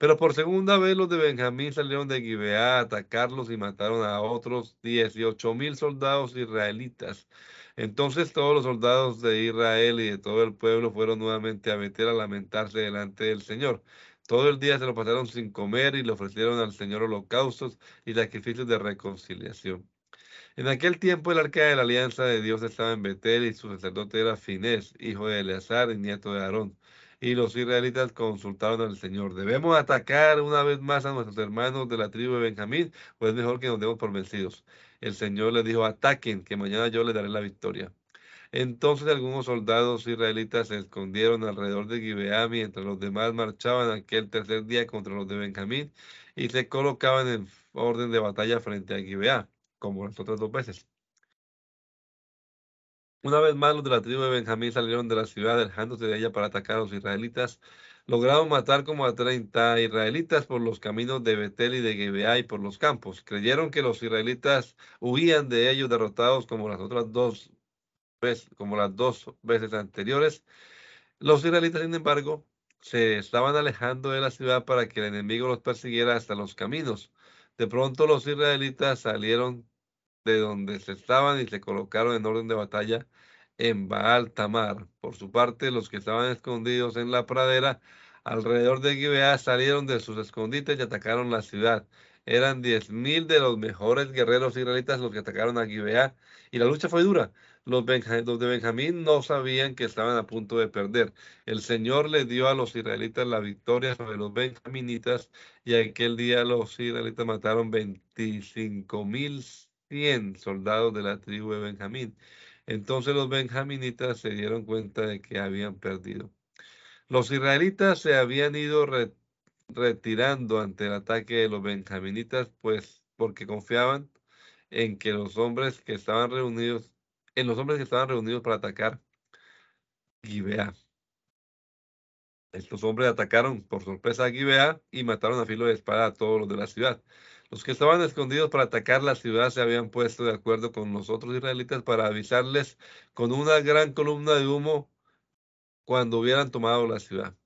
Pero por segunda vez los de Benjamín salieron de Gibeá a atacarlos y mataron a otros dieciocho mil soldados israelitas. Entonces todos los soldados de Israel y de todo el pueblo fueron nuevamente a Betel a lamentarse delante del Señor. Todo el día se lo pasaron sin comer y le ofrecieron al Señor holocaustos y sacrificios de reconciliación. En aquel tiempo el arca de la alianza de Dios estaba en Betel y su sacerdote era Finés, hijo de Eleazar y nieto de Aarón. Y los israelitas consultaron al Señor, ¿debemos atacar una vez más a nuestros hermanos de la tribu de Benjamín o es mejor que nos demos por vencidos? el Señor les dijo, ataquen, que mañana yo les daré la victoria. Entonces algunos soldados israelitas se escondieron alrededor de Gibeá mientras los demás marchaban aquel tercer día contra los de Benjamín y se colocaban en orden de batalla frente a Gibeá, como las otras dos veces. Una vez más los de la tribu de Benjamín salieron de la ciudad alejándose de ella para atacar a los israelitas. lograron matar como a 30 israelitas por los caminos de Betel y de Gibeá y por los campos. Creyeron que los israelitas huían de ellos derrotados como las otras dos veces anteriores. Los israelitas, sin embargo, se estaban alejando de la ciudad para que el enemigo los persiguiera hasta los caminos. De pronto los israelitas salieron de donde se estaban y se colocaron en orden de batalla en Baal Tamar. Por su parte, los que estaban escondidos en la pradera alrededor de Gibeá salieron de sus escondites y atacaron la ciudad. Eran diez mil de los mejores guerreros israelitas los que atacaron a Gibeá y la lucha fue dura. Los, los, de Benjamín no sabían que estaban a punto de perder. El Señor le dio a los israelitas la victoria sobre los benjaminitas y aquel día los israelitas mataron 25 mil 100 soldados de la tribu de Benjamín. Entonces los benjaminitas se dieron cuenta de que habían perdido. Los israelitas se habían ido retirando ante el ataque de los benjaminitas, pues porque confiaban en que los hombres que estaban reunidos, en los hombres que estaban reunidos para atacar Gibeá. Estos hombres atacaron por sorpresa a Gibeá y mataron a filo de espada a todos los de la ciudad. Los que estaban escondidos para atacar la ciudad se habían puesto de acuerdo con los otros israelitas para avisarles con una gran columna de humo cuando hubieran tomado la ciudad.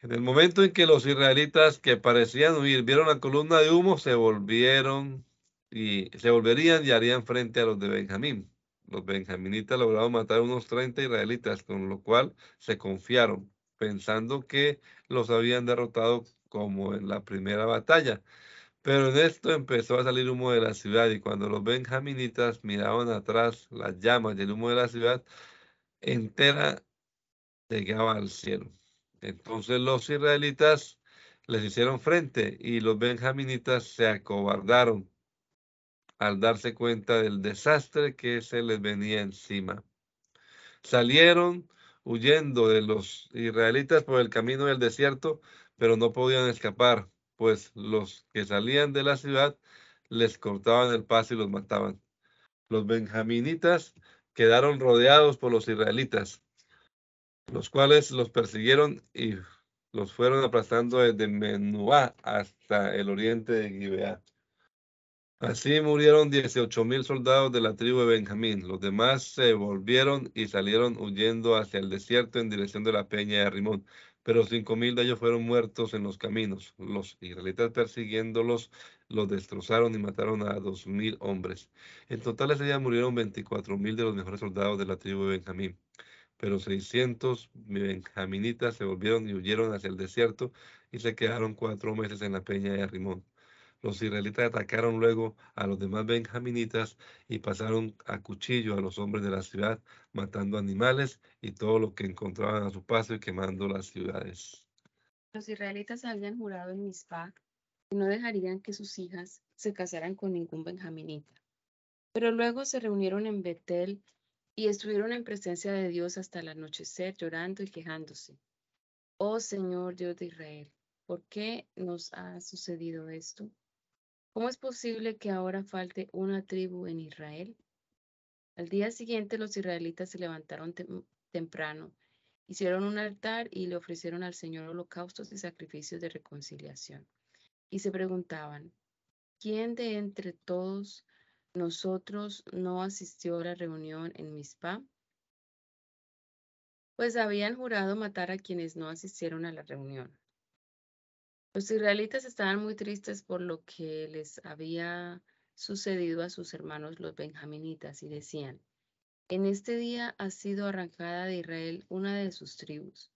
En el momento en que los israelitas que parecían huir vieron la columna de humo, se volvieron y se volverían y harían frente a los de Benjamín. Los benjaminitas lograron matar unos 30 israelitas, con lo cual se confiaron, pensando que los habían derrotado como en la primera batalla. Pero en esto empezó a salir humo de la ciudad y cuando los benjaminitas miraban atrás las llamas y el humo de la ciudad entera llegaba al cielo. Entonces los israelitas les hicieron frente y los benjaminitas se acobardaron al darse cuenta del desastre que se les venía encima. Salieron huyendo de los israelitas por el camino del desierto, pero no podían escapar pues los que salían de la ciudad les cortaban el paso y los mataban. Los benjaminitas quedaron rodeados por los israelitas, los cuales los persiguieron y los fueron aplastando desde Menuá hasta el oriente de Gibeá. Así murieron 18 mil soldados de la tribu de Benjamín. Los demás se volvieron y salieron huyendo hacia el desierto en dirección de la peña de Rimón pero cinco mil de ellos fueron muertos en los caminos. Los israelitas persiguiéndolos los destrozaron y mataron a dos mil hombres. En total ese día murieron veinticuatro mil de los mejores soldados de la tribu de Benjamín. Pero seiscientos benjaminitas se volvieron y huyeron hacia el desierto y se quedaron cuatro meses en la peña de Arrimón. Los israelitas atacaron luego a los demás benjaminitas y pasaron a cuchillo a los hombres de la ciudad, matando animales y todo lo que encontraban a su paso y quemando las ciudades.
Los israelitas habían jurado en Mizpah que no dejarían que sus hijas se casaran con ningún benjaminita. Pero luego se reunieron en Betel y estuvieron en presencia de Dios hasta el anochecer, llorando y quejándose. Oh Señor Dios de Israel, ¿por qué nos ha sucedido esto? ¿Cómo es posible que ahora falte una tribu en Israel? Al día siguiente los israelitas se levantaron temprano, hicieron un altar y le ofrecieron al Señor holocaustos y sacrificios de reconciliación. Y se preguntaban, ¿quién de entre todos nosotros no asistió a la reunión en Mizpah? Pues habían jurado matar a quienes no asistieron a la reunión. Los israelitas estaban muy tristes por lo que les había sucedido a sus hermanos los benjaminitas y decían, en este día ha sido arrancada de Israel una de sus tribus.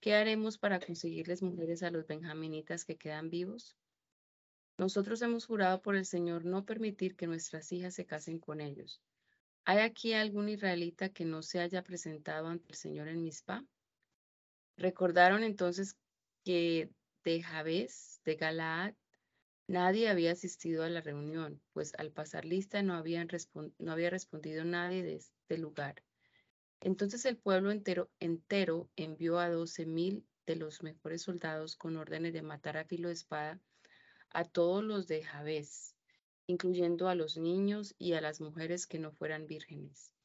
¿Qué haremos para conseguirles mujeres a los benjaminitas que quedan vivos? Nosotros hemos jurado por el Señor no permitir que nuestras hijas se casen con ellos. ¿Hay aquí algún israelita que no se haya presentado ante el Señor en Mizpah? Recordaron entonces que de Jabes de Galaad, nadie había asistido a la reunión, pues al pasar lista no, habían no había respondido nadie de este lugar. Entonces el pueblo entero, entero envió a doce mil de los mejores soldados con órdenes de matar a filo de espada a todos los de Jabes, incluyendo a los niños y a las mujeres que no fueran vírgenes.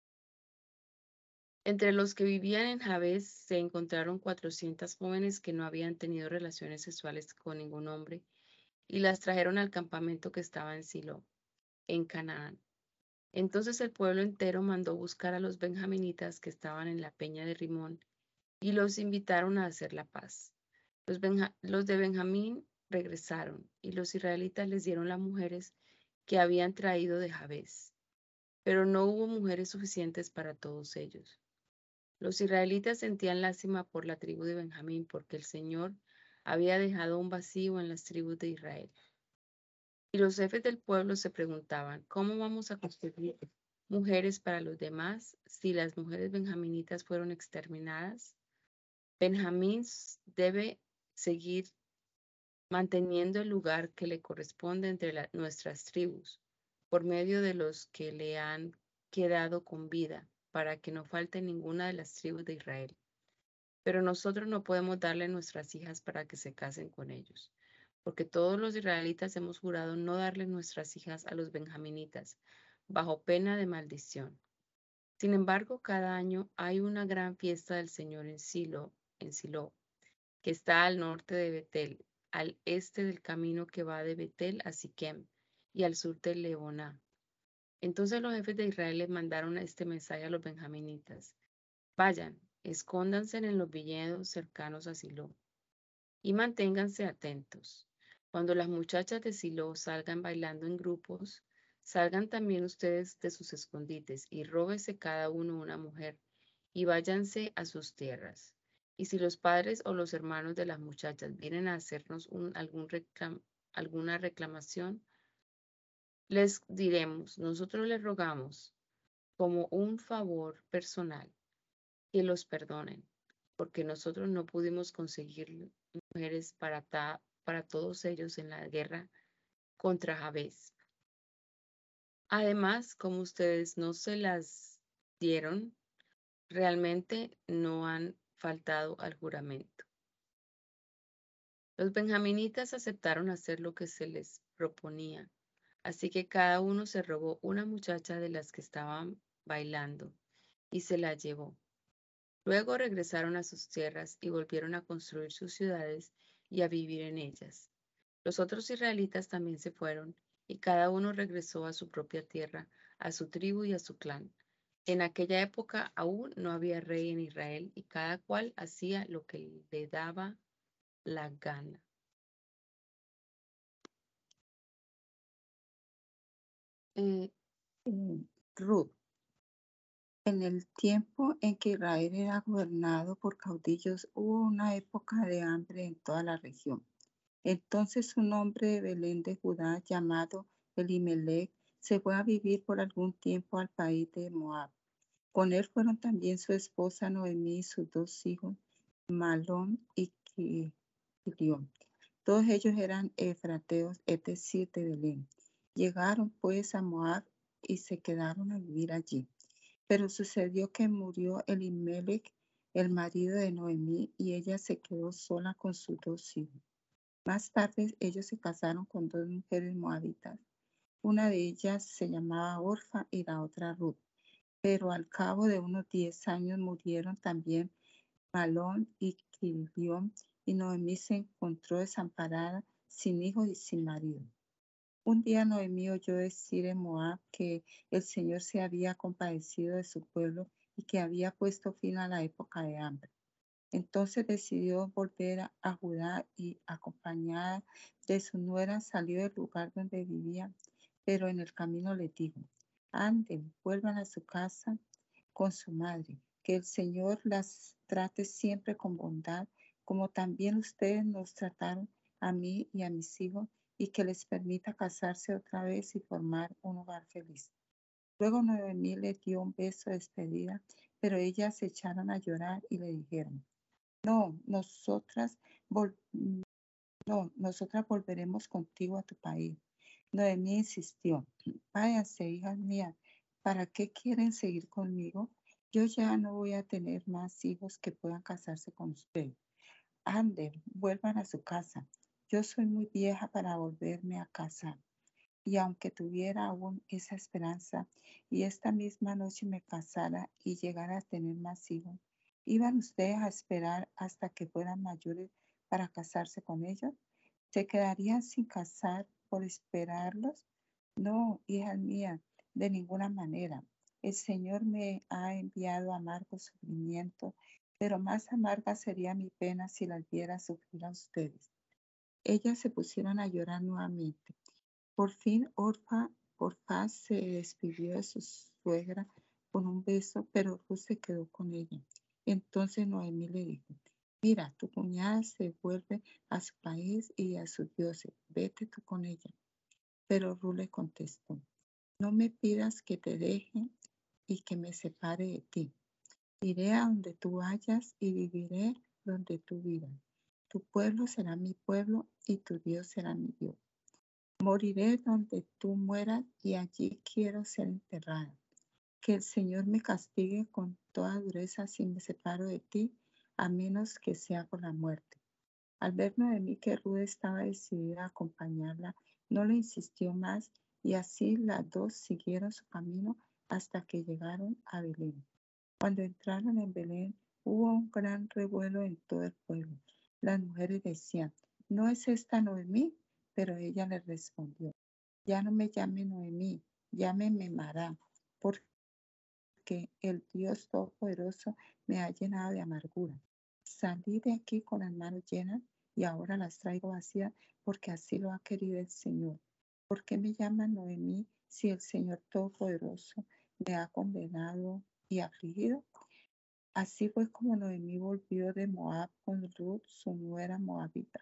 Entre los que vivían en Jabes se encontraron 400 jóvenes que no habían tenido relaciones sexuales con ningún hombre y las trajeron al campamento que estaba en Silo, en Canaán. Entonces el pueblo entero mandó buscar a los benjaminitas que estaban en la peña de Rimón y los invitaron a hacer la paz. Los, de Benjamín regresaron y los israelitas les dieron las mujeres que habían traído de Jabes, pero no hubo mujeres suficientes para todos ellos. Los israelitas sentían lástima por la tribu de Benjamín porque el Señor había dejado un vacío en las tribus de Israel. Y los jefes del pueblo se preguntaban, ¿cómo vamos a conseguir mujeres para los demás si las mujeres benjaminitas fueron exterminadas? Benjamín debe seguir manteniendo el lugar que le corresponde entre nuestras tribus, por medio de los que le han quedado con vida, para que no falte ninguna de las tribus de Israel. Pero nosotros no podemos darle nuestras hijas para que se casen con ellos, porque todos los israelitas hemos jurado no darle nuestras hijas a los benjaminitas, bajo pena de maldición. Sin embargo, cada año hay una gran fiesta del Señor en Silo, en que está al norte de Betel, al este del camino que va de Betel a Siquem y al sur de Leoná. Entonces los jefes de Israel les mandaron este mensaje a los benjaminitas. Vayan, escóndanse en los viñedos cercanos a Silo y manténganse atentos. Cuando las muchachas de Silo salgan bailando en grupos, salgan también ustedes de sus escondites y róbese cada uno una mujer y váyanse a sus tierras. Y si los padres o los hermanos de las muchachas vienen a hacernos algún alguna reclamación, les diremos, nosotros les rogamos como un favor personal que los perdonen, porque nosotros no pudimos conseguir mujeres para, para todos ellos en la guerra contra Jabez. Además, como ustedes no se las dieron, realmente no han faltado al juramento. Los benjaminitas aceptaron hacer lo que se les proponía Así que cada uno se robó una muchacha de las que estaban bailando y se la llevó. Luego regresaron a sus tierras y volvieron a construir sus ciudades y a vivir en ellas. Los otros israelitas también se fueron y cada uno regresó a su propia tierra, a su tribu y a su clan. En aquella época aún no había rey en Israel y cada cual hacía lo que le daba la gana.
Eh. En el tiempo en que Israel era gobernado por caudillos, hubo una época de hambre en toda la región. Entonces un hombre de Belén de Judá llamado Elimelech se fue a vivir por algún tiempo al país de Moab. Con él fueron también su esposa Noemí y sus dos hijos, Malón y Kilión. Todos ellos eran efrateos, es decir, de Belén. Llegaron pues a Moab y se quedaron a vivir allí. Pero sucedió que murió Elimelech, el marido de Noemí, y ella se quedó sola con sus dos hijos. Más tarde ellos se casaron con dos mujeres moabitas. Una de ellas se llamaba Orfa y la otra Ruth. Pero al cabo de unos diez años murieron también Malón y Kilión, y Noemí se encontró desamparada, sin hijos y sin marido. Un día Noemí oyó decir en Moab que el Señor se había compadecido de su pueblo y que había puesto fin a la época de hambre. Entonces decidió volver a Judá y acompañada de su nuera salió del lugar donde vivía, pero en el camino le dijo, anden, vuelvan a su casa con su madre, que el Señor las trate siempre con bondad, como también ustedes nos trataron a mí y a mis hijos y que les permita casarse otra vez y formar un hogar feliz. Luego Noemí le dio un beso de despedida, pero ellas se echaron a llorar y le dijeron, no, nosotras, no, nosotras volveremos contigo a tu país. Noemí insistió, váyanse, hijas mías, ¿para qué quieren seguir conmigo? Yo ya no voy a tener más hijos que puedan casarse con usted. Anden, vuelvan a su casa. Yo soy muy vieja para volverme a casar. y aunque tuviera aún esa esperanza y esta misma noche me casara y llegara a tener más hijos, ¿iban ustedes a esperar hasta que fueran mayores para casarse con ellos? ¿Se quedarían sin casar por esperarlos? No, hija mía, de ninguna manera. El Señor me ha enviado amargo sufrimiento, pero más amarga sería mi pena si las viera sufrir a ustedes. Ellas se pusieron a llorar nuevamente. Por fin Orfa, Orfa se despidió de su suegra con un beso, pero Ruth se quedó con ella. Entonces Noemí le dijo, mira, tu cuñada se vuelve a su país y a sus dioses, vete tú con ella. Pero Ruth le contestó, no me pidas que te deje y que me separe de ti. Iré a donde tú vayas y viviré donde tú vivas. Tu pueblo será mi pueblo y tu Dios será mi Dios. Moriré donde tú mueras y allí quiero ser enterrada. Que el Señor me castigue con toda dureza si me separo de ti, a menos que sea por la muerte. Al ver Noemí que Ruth estaba decidida a acompañarla, no le insistió más y así las dos siguieron su camino hasta que llegaron a Belén. Cuando entraron en Belén, hubo un gran revuelo en todo el pueblo. Las mujeres decían, ¿no es esta Noemí? Pero ella les respondió, ya no me llame Noemí, llámeme Mará, porque el Dios Todopoderoso me ha llenado de amargura. Salí de aquí con las manos llenas y ahora las traigo vacías porque así lo ha querido el Señor. ¿Por qué me llama Noemí si el Señor Todopoderoso me ha condenado y afligido. Así fue como Noemí volvió de Moab con Ruth, su nuera moabita.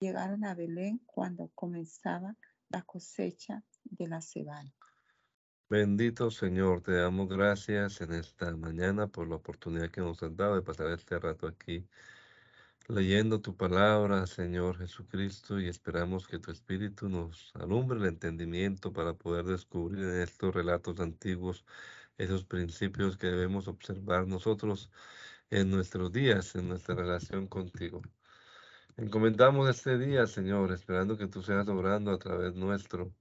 Llegaron a Belén cuando comenzaba la cosecha de la cebada.
Bendito Señor, te damos gracias en esta mañana por la oportunidad que nos has dado de pasar este rato aquí leyendo tu palabra, Señor Jesucristo, y esperamos que tu Espíritu nos alumbre el entendimiento para poder descubrir en estos relatos antiguos esos principios que debemos observar nosotros en nuestros días, en nuestra relación contigo. Encomendamos este día, Señor, esperando que tú seas obrando a través nuestro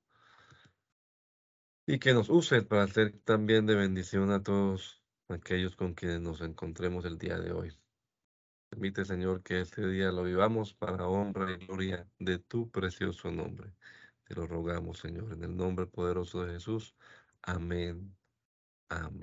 y que nos uses para ser también de bendición a todos aquellos con quienes nos encontremos el día de hoy. Permite, Señor, que este día lo vivamos para honra y gloria de tu precioso nombre. Te lo rogamos, Señor, en el nombre poderoso de Jesús. Amén. Amén.